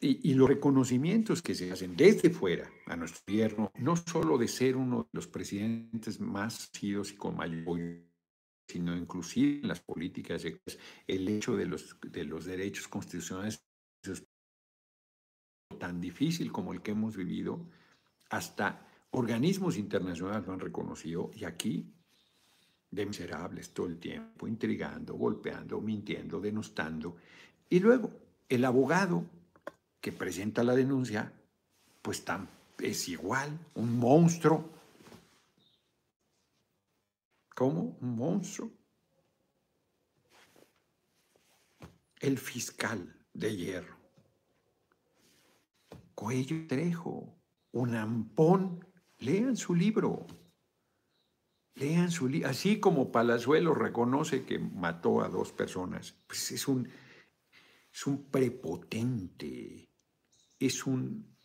y, los reconocimientos que se hacen desde fuera a nuestro gobierno, no solo de ser uno de los presidentes más sidos y con mayor sino inclusive en las políticas, el hecho de los, de los derechos constitucionales tan difícil como el que hemos vivido, hasta organismos internacionales lo han reconocido y aquí de miserables todo el tiempo, intrigando, golpeando, mintiendo, denostando. Y luego el abogado que presenta la denuncia, pues tan, es igual, un monstruo. ¿Cómo? Un monstruo. El fiscal de hierro. Cuello Trejo, un ampón. Lean su libro. Lean su libro. Así como Palazuelo reconoce que mató a dos personas, pues es un, es un prepotente es un,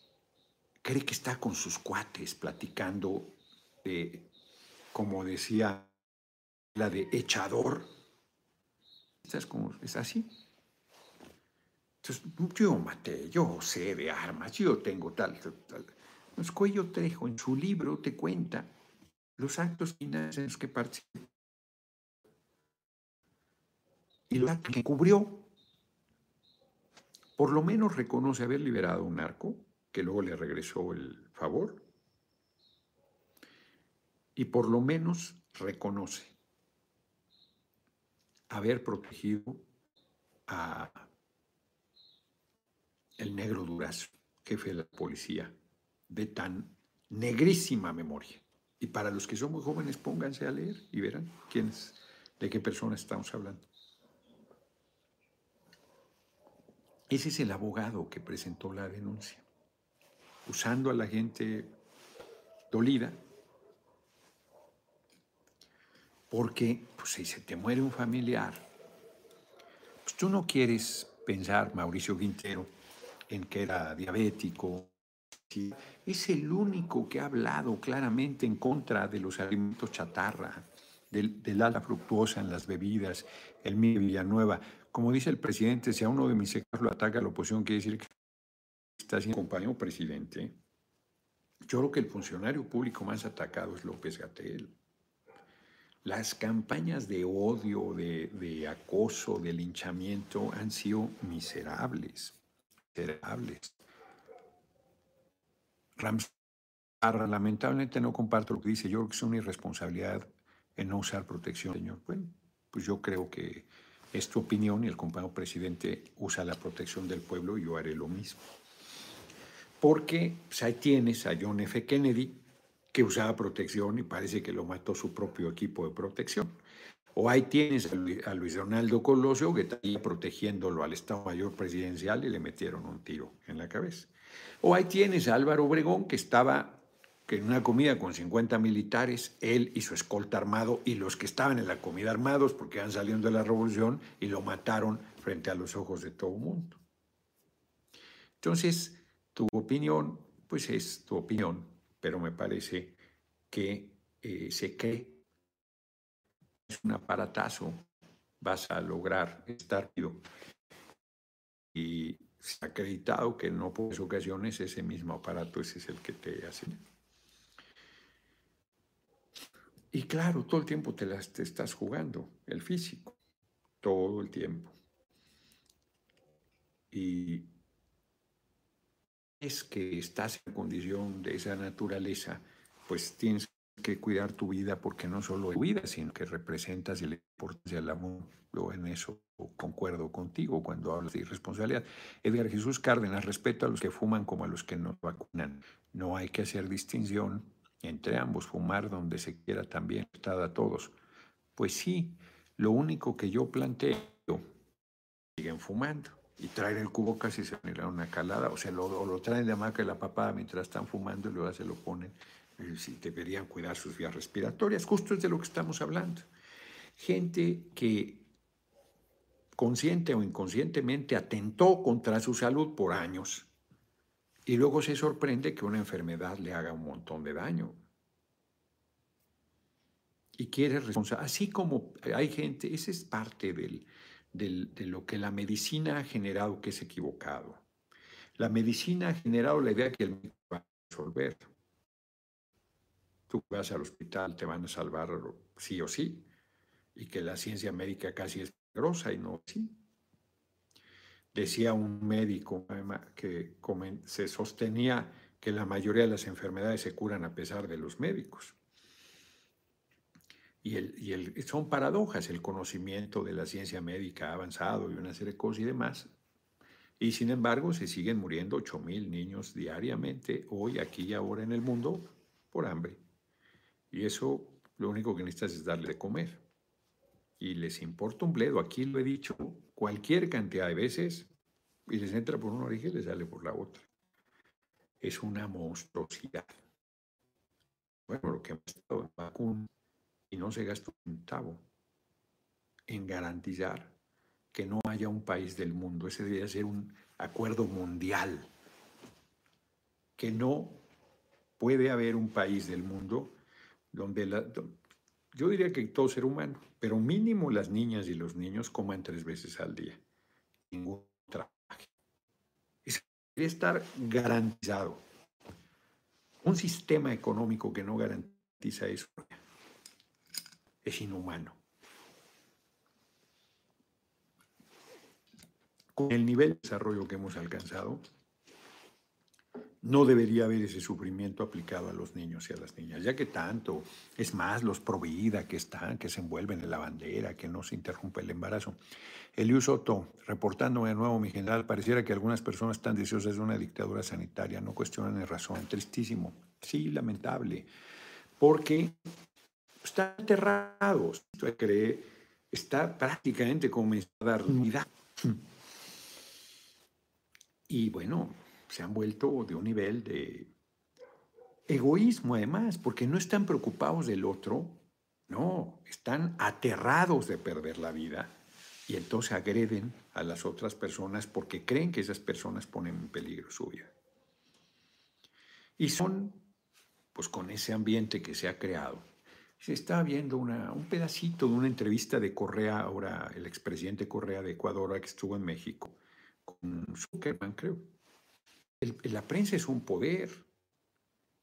cree que está con sus cuates platicando, como decía la de echador. ¿Estás como, es así? Entonces, yo maté, yo sé de armas, yo tengo tal, tal, tal. Pues Cuello Trejo en su libro te cuenta los actos finales en los que participó y lo que cubrió por lo menos reconoce haber liberado un narco, que luego le regresó el favor, y por lo menos reconoce haber protegido a el negro Durazo, jefe de la policía, de tan negrísima memoria. Y para los que son muy jóvenes, pónganse a leer y verán quiénes, de qué personas estamos hablando. Ese es el abogado que presentó la denuncia, usando a la gente dolida, porque pues, si se te muere un familiar, pues tú no quieres pensar, Mauricio Quintero, en que era diabético. Es el único que ha hablado claramente en contra de los alimentos chatarra, del, del fructuosa en las bebidas, el mío Villanueva. Como dice el presidente, si a uno de mis sectores lo ataca la oposición, quiere decir que está siendo compañero presidente. Yo creo que el funcionario público más atacado es López Gatel. Las campañas de odio, de, acoso, de linchamiento han sido miserables, miserables. Ramsar, lamentablemente no comparto lo que dice. Yo creo que es una irresponsabilidad en no usar protección, señor. Bueno, pues yo creo que es tu opinión y el compañero presidente usa la protección del pueblo y yo haré lo mismo. Porque pues, ahí tienes a John F. Kennedy que usaba protección y parece que lo mató su propio equipo de protección. O ahí tienes a Luis Donaldo Colosio que está protegiéndolo al Estado Mayor Presidencial y le metieron un tiro en la cabeza. O ahí tienes a Álvaro Obregón que estaba en una comida con 50 militares, él y su escolta armado y los que estaban en la comida armados porque iban saliendo de la revolución y lo mataron frente a los ojos de todo el mundo. Entonces, tu opinión, pues es tu opinión, pero me parece que eh, se cree es un aparatazo, vas a lograr estar vivo. Y se ha acreditado que en no pocas ocasiones ese mismo aparato ese es el que te hace. Y claro, todo el tiempo te, las, te estás jugando, el físico, todo el tiempo. Y es que estás en condición de esa naturaleza, pues tienes que cuidar tu vida porque no solo es tu vida, sino que representas y le importancia al amor. Yo en eso concuerdo contigo cuando hablas de irresponsabilidad. Edgar Jesús Cárdenas, respeto a los que fuman como a los que no vacunan. No hay que hacer distinción entre ambos, fumar donde se quiera también, está a todos. Pues sí, lo único que yo planteo, siguen fumando y traer el cubo casi se genera una calada, o sea, lo, lo traen de y la papada mientras están fumando y luego se lo ponen. Eh, si deberían cuidar sus vías respiratorias, justo es de lo que estamos hablando. Gente que consciente o inconscientemente atentó contra su salud por años y luego se sorprende que una enfermedad le haga un montón de daño. Y quiere responsabilidad. Así como hay gente, esa es parte del, de lo que la medicina ha generado que es equivocado. La medicina ha generado la idea que el médico va a resolver. Tú vas al hospital, te van a salvar sí o sí, y que la ciencia médica casi es peligrosa y no sí. Decía un médico que se sostenía que la mayoría de las enfermedades se curan a pesar de los médicos. Y, el, son paradojas, el conocimiento de la ciencia médica ha avanzado y una serie de cosas y demás. Y sin embargo, se siguen muriendo 8 mil niños diariamente, hoy, aquí y ahora en el mundo, por hambre. Y eso lo único que necesitas es darle de comer. Y les importa un bledo, aquí lo he dicho cualquier cantidad de veces, y les entra por una oreja y les sale por la otra. Es una monstruosidad. Bueno, lo que hemos estado en vacuna y no se gasta un centavo en garantizar que no haya un país del mundo. Ese debería ser un acuerdo mundial. Que no puede haber un país del mundo donde la, yo diría que todo ser humano, pero mínimo las niñas y los niños coman tres veces al día. Ningún trabajo. Eso debería estar garantizado. Un sistema económico que no garantiza eso es inhumano. Con el nivel de desarrollo que hemos alcanzado, no debería haber ese sufrimiento aplicado a los niños y a las niñas, ya que tanto, es más, los provida que están, que se envuelven en la bandera, que no se interrumpe el embarazo. Eliu Soto, reportándome de nuevo, mi general, pareciera que algunas personas están deseosas de una dictadura sanitaria, no cuestionan el razón, tristísimo, sí, lamentable, porque están enterrados. Cree, está prácticamente comenzando a dar. Y bueno, se han vuelto de un nivel de egoísmo además, porque no están preocupados del otro, no, están aterrados de perder la vida y entonces agreden a las otras personas porque creen que esas personas ponen en peligro su vida. Y son, pues con ese ambiente que se ha creado, se está viendo un pedacito de una entrevista de Correa, ahora el expresidente Correa de Ecuador, que estuvo en México, con Zuckerman, creo. la prensa es un poder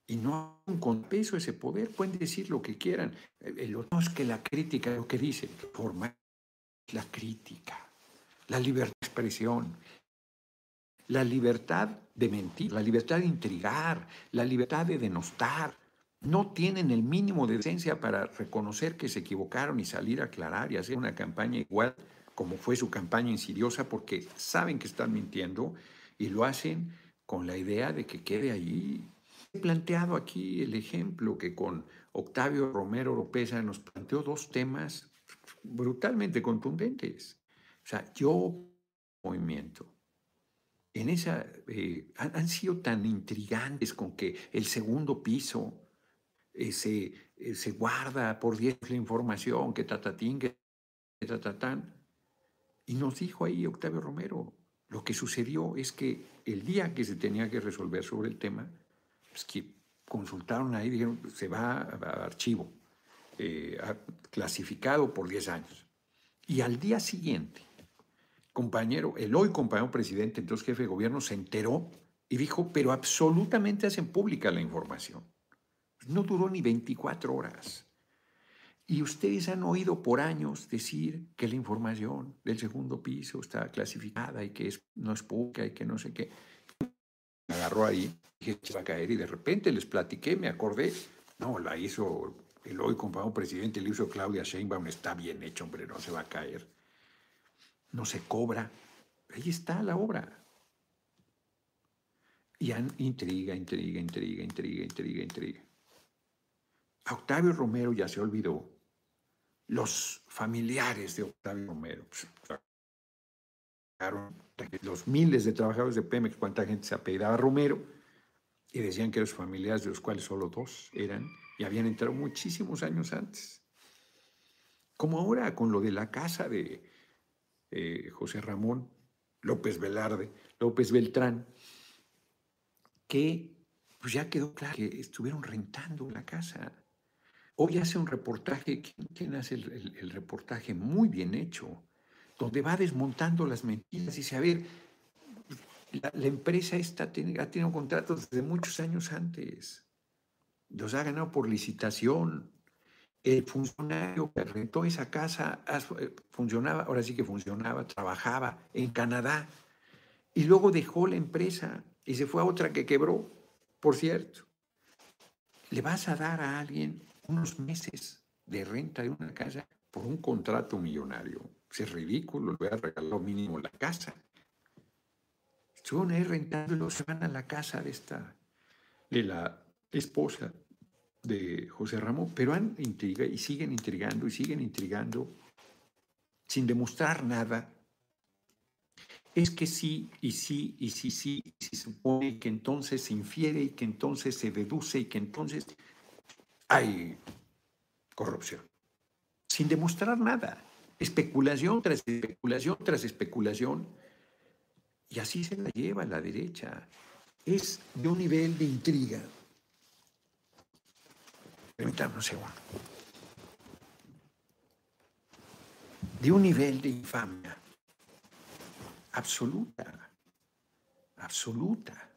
y no un contrapeso ese poder. Pueden decir lo que quieran. El otro es que la crítica, lo que dice, forma la crítica, la libertad de expresión, la libertad de mentir, la libertad de intrigar, la libertad de denostar, no tienen el mínimo de decencia para reconocer que se equivocaron y salir a aclarar y hacer una campaña igual como fue su campaña insidiosa porque saben que están mintiendo y lo hacen con la idea de que quede ahí. He planteado aquí el ejemplo que con Octavio Romero Oropesa nos planteó dos temas brutalmente contundentes. O sea, yo, movimiento, en esa, eh, han, sido tan intrigantes con que el segundo piso eh, se, eh, se, guarda por 10 la información, que tatatín, que tatatán. Y nos dijo ahí Octavio Romero, lo que sucedió es que el día que se tenía que resolver sobre el tema, pues que consultaron ahí, dijeron, se va a archivo, eh, clasificado por 10 años. Y al día siguiente, compañero, el hoy compañero presidente, entonces jefe de gobierno, se enteró y dijo, pero absolutamente hacen pública la información. No duró ni 24 horas. Y ustedes han oído por años decir que la información del segundo piso está clasificada y que es, no es pública y que no sé qué. Me agarró ahí, dije que va a caer y de repente les platiqué, me acordé. No, la hizo el hoy compañero presidente, le hizo Claudia Sheinbaum, está bien hecho, hombre, no se va a caer. No se cobra. Ahí está la obra. Y han intriga, intriga, intriga, intriga, intriga, intriga. Octavio Romero ya se olvidó. Los familiares de Octavio Romero, pues, los miles de trabajadores de Pemex, cuánta gente se apellidaba Romero, y decían que los familiares de los cuales solo dos eran, y habían entrado muchísimos años antes. Como ahora con lo de la casa de eh, José Ramón López Velarde, López Beltrán, que pues ya quedó claro que estuvieron rentando la casa. Hoy hace un reportaje, ¿quién, hace el, reportaje? Muy bien hecho, donde va desmontando las mentiras y dice, a ver, la, empresa esta ha tenido contratos desde muchos años antes. Los ha ganado por licitación. El funcionario que rentó esa casa eh, funcionaba, ahora sí que funcionaba, trabajaba en Canadá y luego dejó la empresa y se fue a otra que quebró, por cierto. Le vas a dar a alguien unos meses de renta de una casa por un contrato millonario. Es ridículo, le voy a regalar mínimo la casa. Estuvieron ahí rentando se van a la casa de esta, de la esposa de José Ramón, pero han intriga y siguen intrigando y siguen intrigando sin demostrar nada. Es que sí y sí y sí, sí, y se supone que entonces se infiere y que entonces se deduce y que entonces hay corrupción, sin demostrar nada. Especulación tras especulación tras especulación. Y así se la lleva la derecha. Es de un nivel de intriga. Permítanme un segundo. De un nivel de infamia absoluta. Absoluta.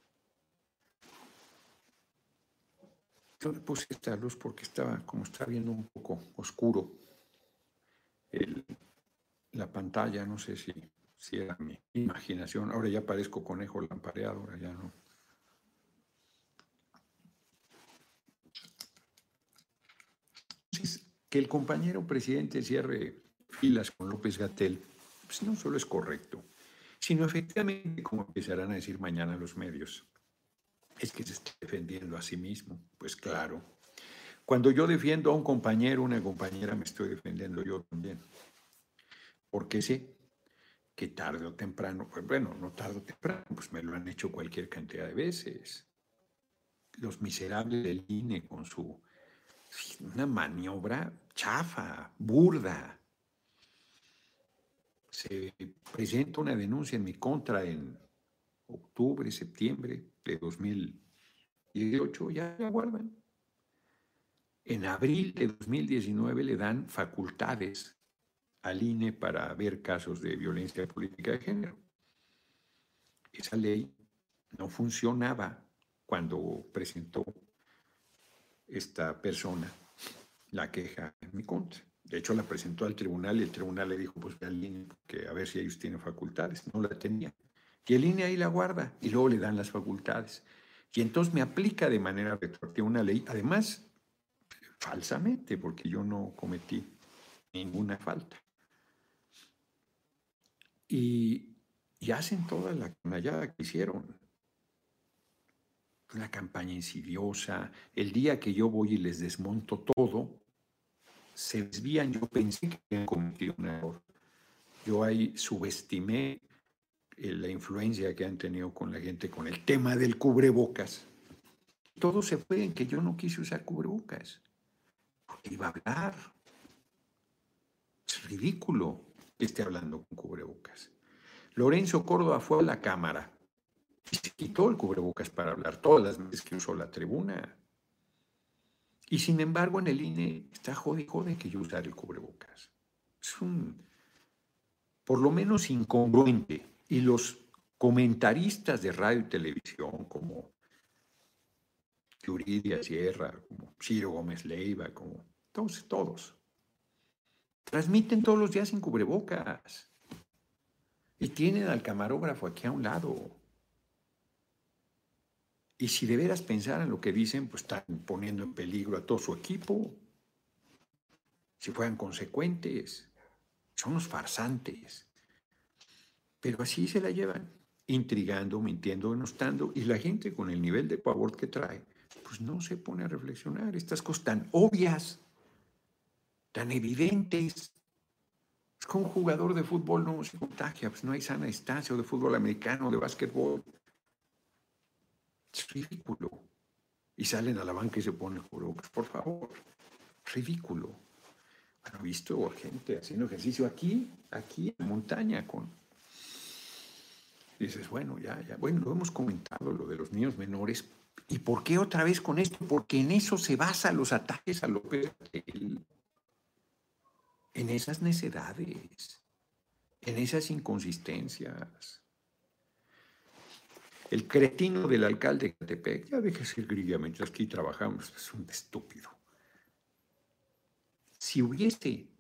Puse esta luz porque estaba, como está viendo, un poco oscuro la pantalla, no sé si, si era mi imaginación. Ahora ya parezco conejo lampareado, ahora ya no. Entonces, que el compañero presidente cierre filas con López Gatel, pues no solo es correcto, sino efectivamente, como empezarán a decir mañana los medios, es que se está defendiendo a sí mismo. Pues claro. Cuando yo defiendo a un compañero, una compañera, me estoy defendiendo yo también. Porque sé que tarde o temprano, pues bueno, no tarde o temprano, pues me lo han hecho cualquier cantidad de veces. Los miserables del INE con su una maniobra chafa, burda. Se presenta una denuncia en mi contra en octubre, septiembre de 2018, ya guardan. En abril de 2019 le dan facultades al INE para ver casos de violencia política de género. Esa ley no funcionaba cuando presentó esta persona la queja en mi contra. De hecho, la presentó al tribunal y el tribunal le dijo, pues al INE que a ver si ellos tienen facultades. No la tenía. Y el INE ahí la guarda y luego le dan las facultades. Y entonces me aplica de manera retroactiva una ley, además, falsamente, porque yo no cometí ninguna falta. Y, hacen toda la canallada que hicieron. Una campaña insidiosa. El día que yo voy y les desmonto todo, se desvían. Yo pensé que habían cometido un error. Yo ahí subestimé la influencia que han tenido con la gente con el tema del cubrebocas. Todo se fue en que yo no quise usar cubrebocas, porque iba a hablar. Es ridículo que esté hablando con cubrebocas. Lorenzo Córdoba fue a la Cámara y se quitó el cubrebocas para hablar todas las veces que usó la tribuna. Y sin embargo en el INE está jode jode que yo usar el cubrebocas. Es un, por lo menos incongruente y los comentaristas de radio y televisión, como Yuridia Sierra, como Ciro Gómez Leiva, como todos, todos, transmiten todos los días en cubrebocas. Y tienen al camarógrafo aquí a un lado. Y si de veras pensaran lo que dicen, pues están poniendo en peligro a todo su equipo. Si fueran consecuentes, son los farsantes. Pero así se la llevan, intrigando, mintiendo, denostando, y la gente con el nivel de pavor que trae, pues no se pone a reflexionar. Estas cosas tan obvias, tan evidentes. Es que un jugador de fútbol no se contagia, pues no hay sana distancia, o de fútbol americano, o de básquetbol. Es ridículo. Y salen a la banca y se ponen pues por favor. Ridículo. He visto gente haciendo ejercicio aquí, aquí en la montaña, con dices, bueno, ya, ya, bueno, lo hemos comentado, lo de los niños menores. ¿Y por qué otra vez con esto? Porque en eso se basan los ataques a López En esas necedades, en esas inconsistencias. El cretino del alcalde de Catepec, ya deja ser grilla aquí trabajamos, es un estúpido. Si hubiese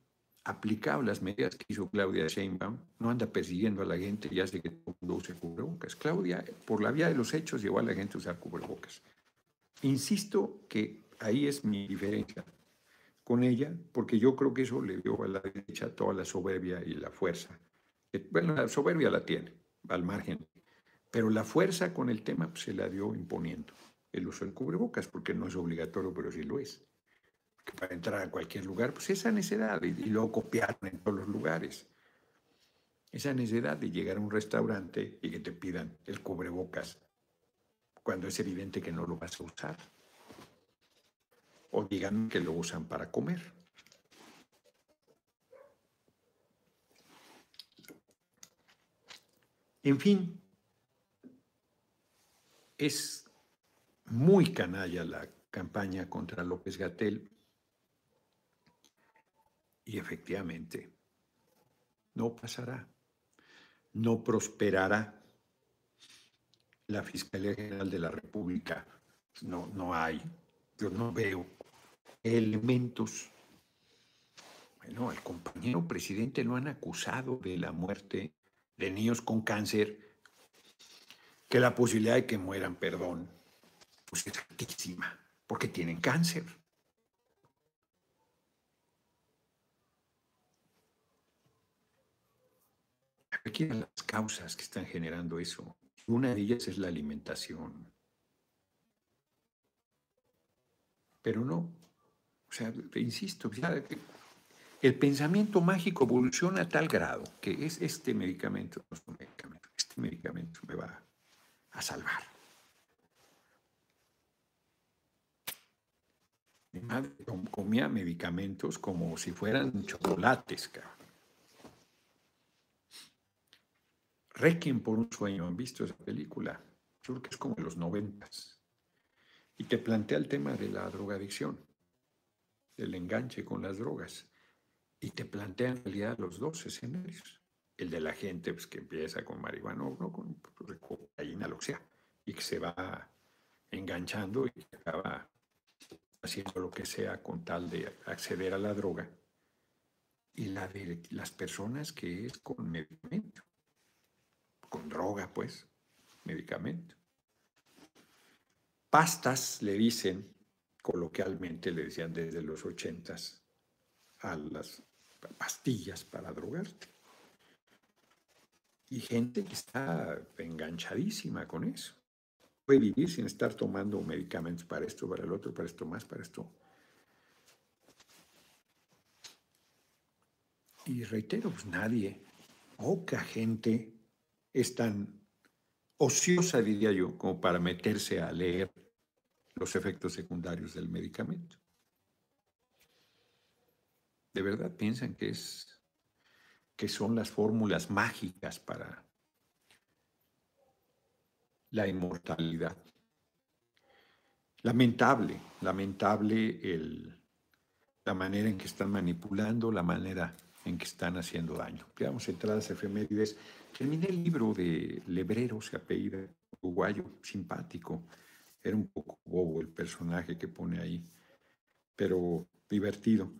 aplicado las medidas que hizo Claudia Sheinbaum, no anda persiguiendo a la gente y hace que todo el mundo use cubrebocas. Claudia, por la vía de los hechos, llevó a la gente a usar cubrebocas. Insisto que ahí es mi diferencia con ella, porque yo creo que eso le dio a la derecha toda la soberbia y la fuerza. Bueno, la soberbia la tiene, al margen, pero la fuerza con el tema pues, se la dio imponiendo el uso del cubrebocas, porque no es obligatorio, pero sí lo es para entrar a cualquier lugar, pues esa necesidad, y, y luego copiaron en todos los lugares. Esa necesidad de llegar a un restaurante y que te pidan el cubrebocas cuando es evidente que no lo vas a usar. O digan que lo usan para comer. En fin, es muy canalla la campaña contra López Gatel y efectivamente, no pasará, no prosperará. La Fiscalía General de la República, no, no hay, yo no veo elementos. Bueno, al compañero presidente lo han acusado de la muerte de niños con cáncer, que la posibilidad de que mueran, perdón, pues es altísima, porque tienen cáncer. Aquí las causas que están generando eso. Una de ellas es la alimentación. Pero no, o sea, insisto, el pensamiento mágico evoluciona a tal grado que es este medicamento, no es un medicamento, este medicamento me va a salvar. Mi madre comía medicamentos como si fueran chocolates, cabrón. Requiem por un sueño, ¿han visto esa película? Yo creo que es como de los noventas. Y te plantea el tema de la drogadicción, del enganche con las drogas. Y te plantea en realidad los dos escenarios. El de la gente pues, que empieza con marihuana, no con cocaína, lo que sea, y que se va enganchando y acaba haciendo lo que sea con tal de acceder a la droga. Y la de las personas que es con medicamento con droga, pues, medicamento. Pastas le dicen, coloquialmente le decían desde los ochentas, a las pastillas para drogarte. Y gente que está enganchadísima con eso. Puede vivir sin estar tomando medicamentos para esto, para el otro, para esto más, para esto. Y reitero, pues nadie, poca gente es tan ociosa, diría yo, como para meterse a leer los efectos secundarios del medicamento. ¿De verdad piensan que, es, que son las fórmulas mágicas para la inmortalidad? Lamentable, lamentable el, la manera en que están manipulando, la manera en que están haciendo daño. Veamos entradas efemérides. Terminé el libro de Lebrero, se apellida, uruguayo, simpático. Era un poco bobo el personaje que pone ahí, pero divertido.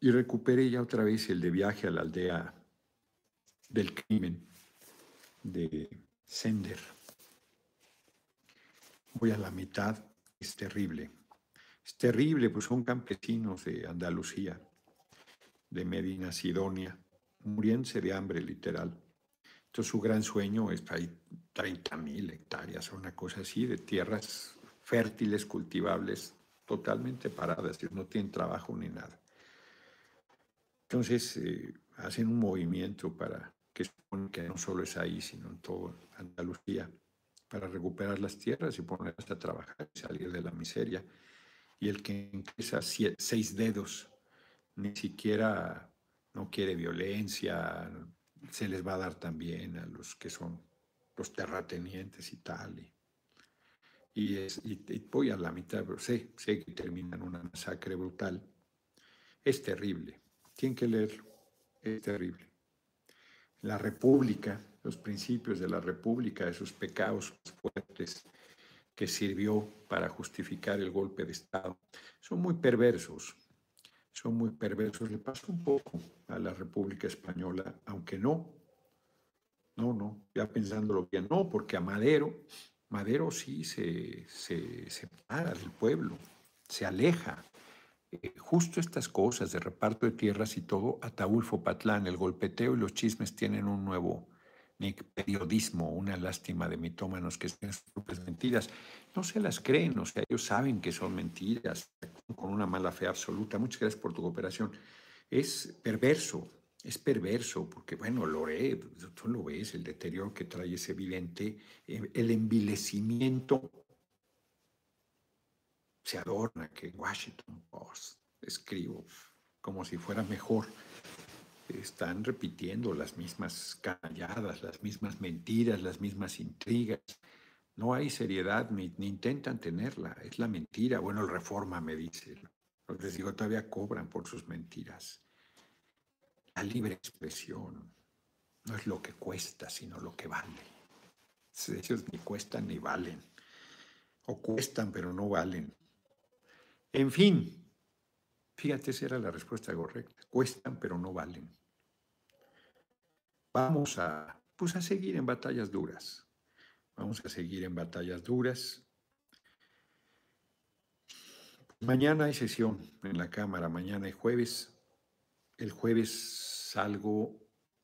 Y recuperé ya otra vez el de viaje a la aldea del crimen de Sender. Voy a la mitad, es terrible. Es terrible, pues son campesinos de Andalucía de Medina Sidonia, muriéndose de hambre literal. Su gran sueño es, hay 30 mil hectáreas, una cosa así, de tierras fértiles, cultivables, totalmente paradas, no tienen trabajo ni nada. Entonces eh, hacen un movimiento para que que no solo es ahí, sino en toda Andalucía, para recuperar las tierras y ponerlas a trabajar y salir de la miseria. Y el que empieza seis dedos ni siquiera no quiere violencia, se les va a dar también a los que son los terratenientes y tal. Y, es, voy a la mitad, pero sé, sé que terminan una masacre brutal. Es terrible, tienen que leerlo, es terrible. La República, los principios de la República, de sus pecados fuertes que sirvió para justificar el golpe de Estado. Son muy perversos, son muy perversos. Le pasó un poco a la República Española, aunque no, no, no, ya pensándolo bien, no, porque a Madero, Madero sí se, se separa del pueblo, se aleja. Eh, justo estas cosas de reparto de tierras y todo, Ataulfo Patlán, el golpeteo y los chismes tienen un nuevo, periodismo, una lástima de mitómanos que sus propias mentiras. No se las creen, o sea, ellos saben que son mentiras, con una mala fe absoluta. Muchas gracias por tu cooperación. Es perverso, es perverso, porque bueno, Lore, tú lo ves, el deterioro que trae es evidente, eh, el envilecimiento se adorna que Washington Post escribo como si fuera mejor están repitiendo las mismas canalladas, las mismas mentiras, las mismas intrigas. No hay seriedad, ni, intentan tenerla. Es la mentira. Bueno, el reforma me dice. Les digo, todavía cobran por sus mentiras. La libre expresión no es lo que cuesta, sino lo que vale. Ellos ni cuestan ni valen. O cuestan, pero no valen. En fin, fíjate, esa era la respuesta correcta. Cuestan, pero no valen vamos a, pues a seguir en batallas duras. Vamos a seguir en batallas duras. Mañana hay sesión en la Cámara, mañana y jueves. El jueves salgo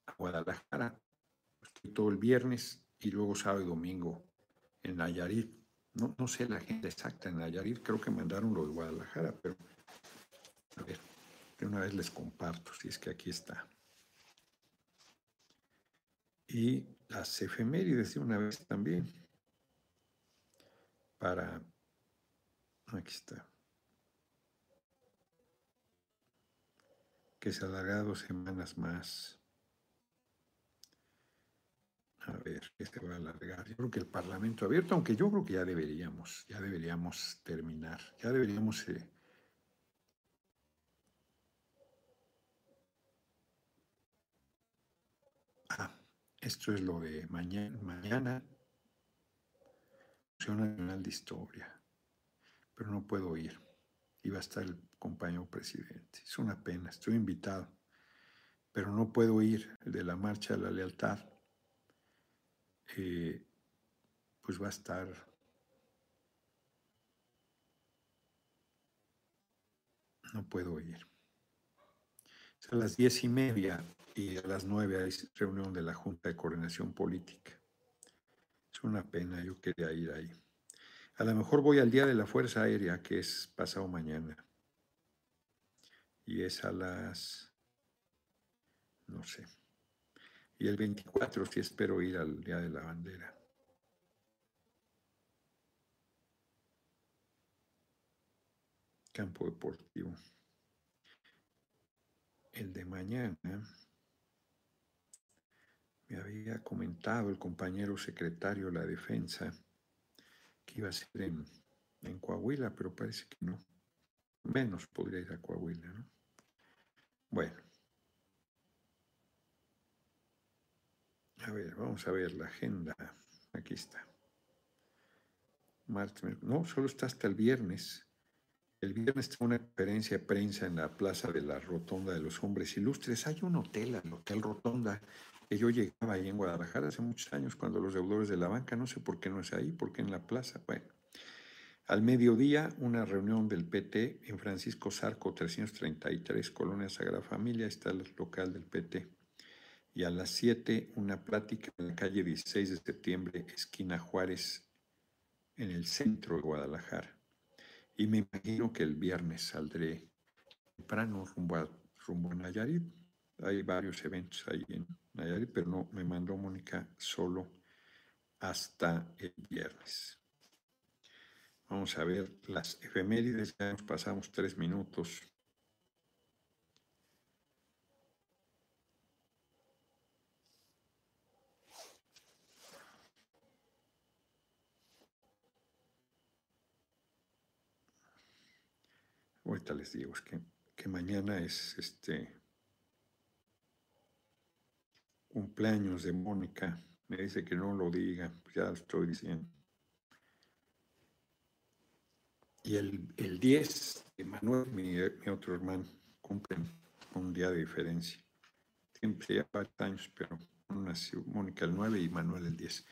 a Guadalajara, estoy todo el viernes y luego sábado y domingo en Nayarit. No, no sé la gente exacta en Nayarit, creo que mandaron lo de Guadalajara, pero a ver, una vez les comparto, si es que aquí está. Y las efemérides de una vez también. Para aquí está. Que se alarga dos semanas más. A ver, que se va a alargar. Yo creo que el Parlamento abierto, aunque yo creo que ya deberíamos, ya deberíamos terminar, ya deberíamos eh, Esto es lo de mañana, mañana Museo Nacional de Historia, pero no puedo ir. Iba a estar el compañero presidente. Es una pena, estoy invitado, pero no puedo ir. El de la Marcha de la Lealtad, eh, pues va a estar no puedo ir. a las diez y media y a las nueve hay reunión de la Junta de Coordinación Política. Es una pena, yo quería ir ahí. A lo mejor voy al Día de la Fuerza Aérea, que es pasado mañana. Y es a las, no sé. Y el 24 sí espero ir al Día de la Bandera. Campo Deportivo. El de mañana había comentado el compañero secretario de la defensa que iba a ser en, Coahuila, pero parece que no. Menos podría ir a Coahuila, ¿no? Bueno. A ver, vamos a ver la agenda. Aquí está. Martes, no, solo está hasta el viernes. El viernes tengo una conferencia de prensa en la plaza de la Rotonda de los Hombres Ilustres. Hay un hotel, el Hotel Rotonda, que yo llegaba ahí en Guadalajara hace muchos años cuando los deudores de la banca, no sé por qué no es ahí, porque en la plaza, bueno. Al mediodía, una reunión del PT en Francisco Zarco 333, Colonia Sagrada Familia, está el local del PT. Y a las 7, una plática en la calle 16 de septiembre, esquina Juárez, en el centro de Guadalajara. Y me imagino que el viernes saldré temprano rumbo a, rumbo a Nayarit. Hay varios eventos ahí en, pero no, me mandó Mónica solo hasta el viernes. Vamos a ver las efemérides, ya nos pasamos tres minutos. Ahorita les digo, es que, que mañana es este cumpleaños de Mónica. Me dice que no lo diga, pues ya lo estoy diciendo. Y el, el 10 de Manuel, mi, otro hermano, cumplen un día de diferencia. Siempre ya varios años, pero nació Mónica el 9 y Manuel el 10.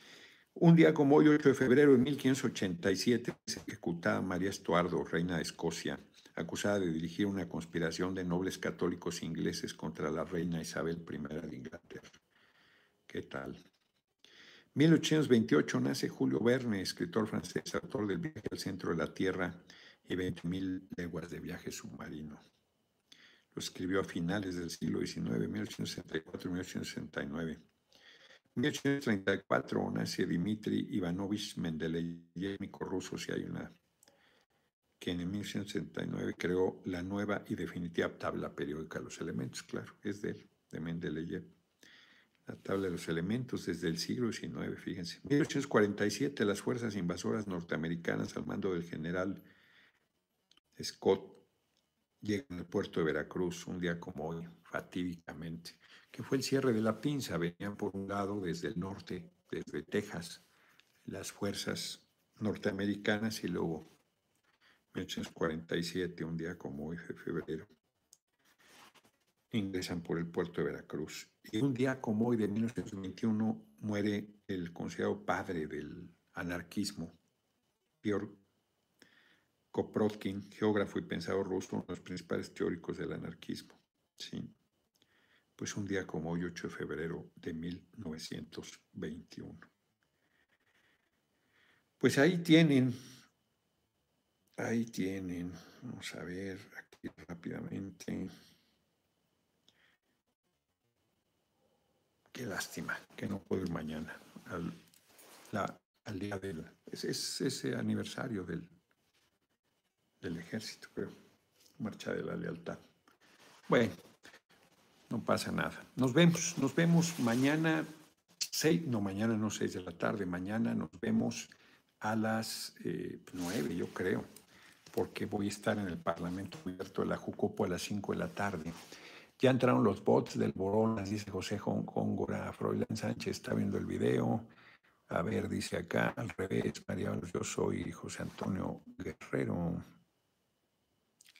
Un día como hoy, 8 de febrero de 1587, se ejecutaba María Estuardo, reina de Escocia, acusada de dirigir una conspiración de nobles católicos ingleses contra la reina Isabel I de Inglaterra. ¿Qué tal? 1828 nace Julio Verne, escritor francés, autor del viaje al centro de la Tierra y 20.000 leguas de viaje submarino. Lo escribió a finales del siglo XIX, 1864-1869. 1834 nace Dmitri Ivanovich Mendeleev, químico ruso, si hay una que en 1869 creó la nueva y definitiva tabla periódica de los elementos, claro, es de él, de Mendeleev. La tabla de los elementos desde el siglo XIX, fíjense. 1847 las fuerzas invasoras norteamericanas al mando del general Scott llegan al puerto de Veracruz un día como hoy, fatídicamente, que fue el cierre de la pinza. Venían por un lado desde el norte, desde Texas, las fuerzas norteamericanas y luego 1847, un día como hoy de febrero, ingresan por el puerto de Veracruz. Y un día como hoy de 1921 muere el considerado padre del anarquismo, Georg Koprotkin, geógrafo y pensador ruso, uno de los principales teóricos del anarquismo. Sí. Pues un día como hoy, 8 de febrero de 1921. Pues ahí tienen Ahí tienen, vamos a ver aquí rápidamente. Qué lástima que no puedo ir mañana al, al día del... Es, es, ese aniversario del, del ejército, creo. Marcha de la lealtad. Bueno, no pasa nada. Nos vemos, nos vemos mañana, seis, no, mañana no seis de la tarde, mañana nos vemos a las eh, nueve, yo creo porque voy a estar en el Parlamento Abierto de la Jucopo a las 5 de la tarde. Ya entraron los bots del Boronas, dice José Góngora. Froilán Sánchez está viendo el video. A ver, dice acá, al revés, María yo soy José Antonio Guerrero.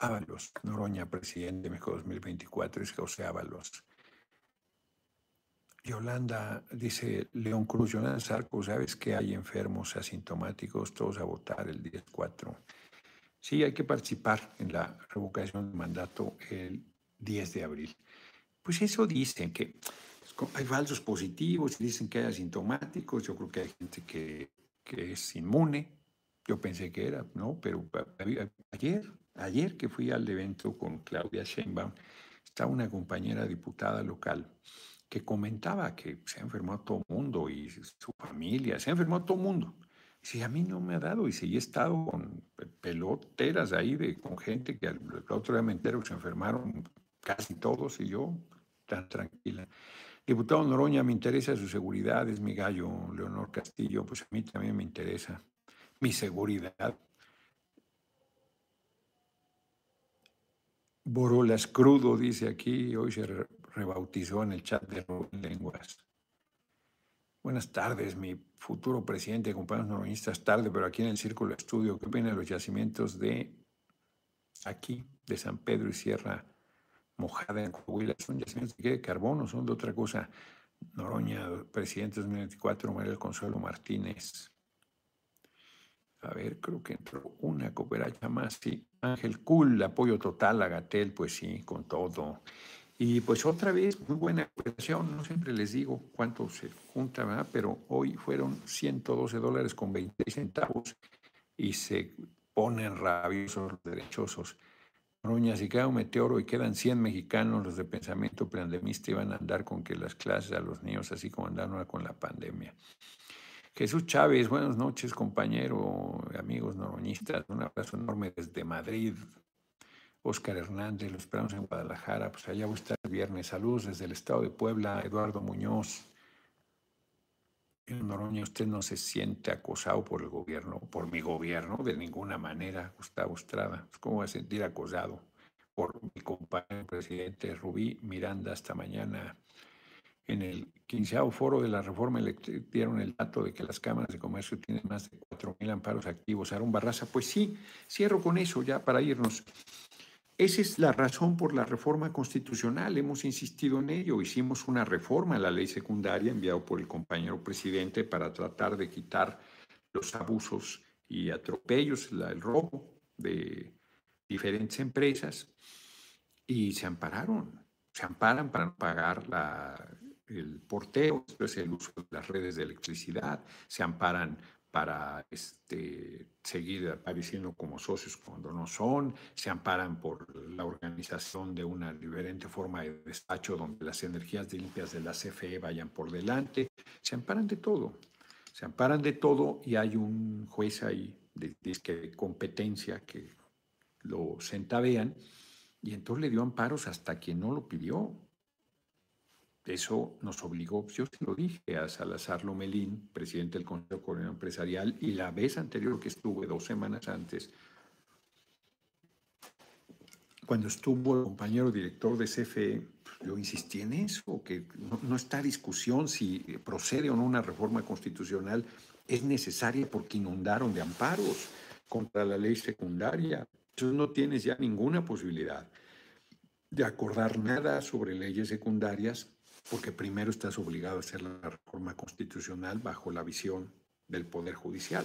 Ábalos, Noroña, presidente de México 2024, es José Ábalos. Yolanda dice, León Cruz, Yolanda Sarco, ¿sabes que hay enfermos asintomáticos? Todos a votar el 10-4. Sí, hay que participar en la revocación del mandato el 10 de abril. Pues eso dicen que hay falsos positivos, dicen que hay asintomáticos, yo creo que hay gente que, que es inmune, yo pensé que era, ¿no? Pero ayer, ayer que fui al evento con Claudia Sheinbaum, estaba una compañera diputada local que comentaba que se ha enfermado todo mundo y su familia, se ha enfermado todo mundo. Si a mí no me ha dado, y si he estado con peloteras ahí, de, con gente que el otro día me entero que se enfermaron casi todos y yo tan tranquila. Diputado Noroña, me interesa su seguridad, es mi gallo, Leonor Castillo, pues a mí también me interesa mi seguridad. Borolas Crudo dice aquí, hoy se rebautizó en el chat de Lenguas. Buenas tardes, mi futuro presidente, compañeros noroñistas, tarde, pero aquí en el Círculo Estudio, ¿qué opinan los yacimientos de aquí, de San Pedro y Sierra Mojada en Coahuila? ¿Son yacimientos de carbono? ¿Son de otra cosa? Noroña, presidente 2024, María del Consuelo Martínez. A ver, creo que entró una cooperacha más, sí. Ángel Cool, apoyo total a Gatel, pues sí, con todo. Y pues otra vez, muy buena operación, no siempre les digo cuánto se junta, pero hoy fueron 112 dólares con 20 centavos y se ponen rabiosos los derechosos. Roña, si queda un meteoro y quedan 100 mexicanos, los de pensamiento pandemista iban a andar con que las clases a los niños, así como andaron con la pandemia. Jesús Chávez, buenas noches, compañero, amigos noroñistas. Un abrazo enorme desde Madrid, Oscar Hernández, lo esperamos en Guadalajara, pues allá voy a estar el viernes. Saludos desde el estado de Puebla, Eduardo Muñoz. Noroña usted no se siente acosado por el gobierno, por mi gobierno, de ninguna manera, Gustavo Estrada. Pues, ¿Cómo va a sentir acosado por mi compañero presidente Rubí Miranda? Hasta mañana. en el quinceavo foro de la reforma dieron el dato de que las cámaras de comercio tienen más de 4.000 amparos activos. Aaron Barraza, pues sí, cierro con eso ya para irnos. Esa es la razón por la reforma constitucional. Hemos insistido en ello. Hicimos una reforma a la ley secundaria enviado por el compañero presidente para tratar de quitar los abusos y atropellos, el robo de diferentes empresas y se ampararon. Se amparan para pagar la, el porteo, es el uso de las redes de electricidad, se amparan para este, seguir apareciendo como socios cuando no son, se amparan por la organización de una diferente forma de despacho donde las energías limpias de la CFE vayan por delante, se amparan de todo, se amparan de todo y hay un juez ahí de, de competencia que lo sentavean y entonces le dio amparos hasta quien no lo pidió. Eso nos obligó, yo se lo dije a Salazar Lomelín, presidente del Consejo Coordinador Empresarial, y la vez anterior que estuve, dos semanas antes, cuando estuvo el compañero director de CFE, pues, yo insistí en eso, que no, no, está discusión si procede o no una reforma constitucional, es necesaria porque inundaron de amparos contra la ley secundaria. Entonces no tienes ya ninguna posibilidad de acordar nada sobre leyes secundarias porque primero estás obligado a hacer la reforma constitucional bajo la visión del Poder Judicial.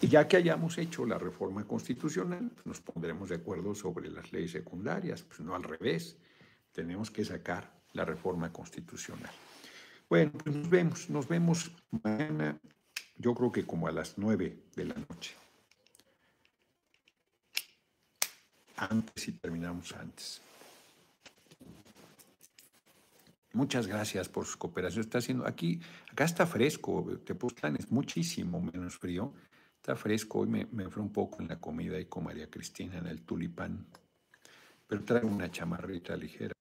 Y ya que hayamos hecho la reforma constitucional, pues nos pondremos de acuerdo sobre las leyes secundarias, pues no al revés, tenemos que sacar la reforma constitucional. Bueno, pues nos vemos, nos vemos mañana, yo creo que como a las nueve de la noche. Antes y terminamos antes. Muchas gracias por su cooperación. Está haciendo aquí, acá está fresco, Tepoztlán es muchísimo menos frío. Está fresco, hoy me, me un poco en la comida y con María Cristina en el tulipán, pero traigo una chamarrita ligera.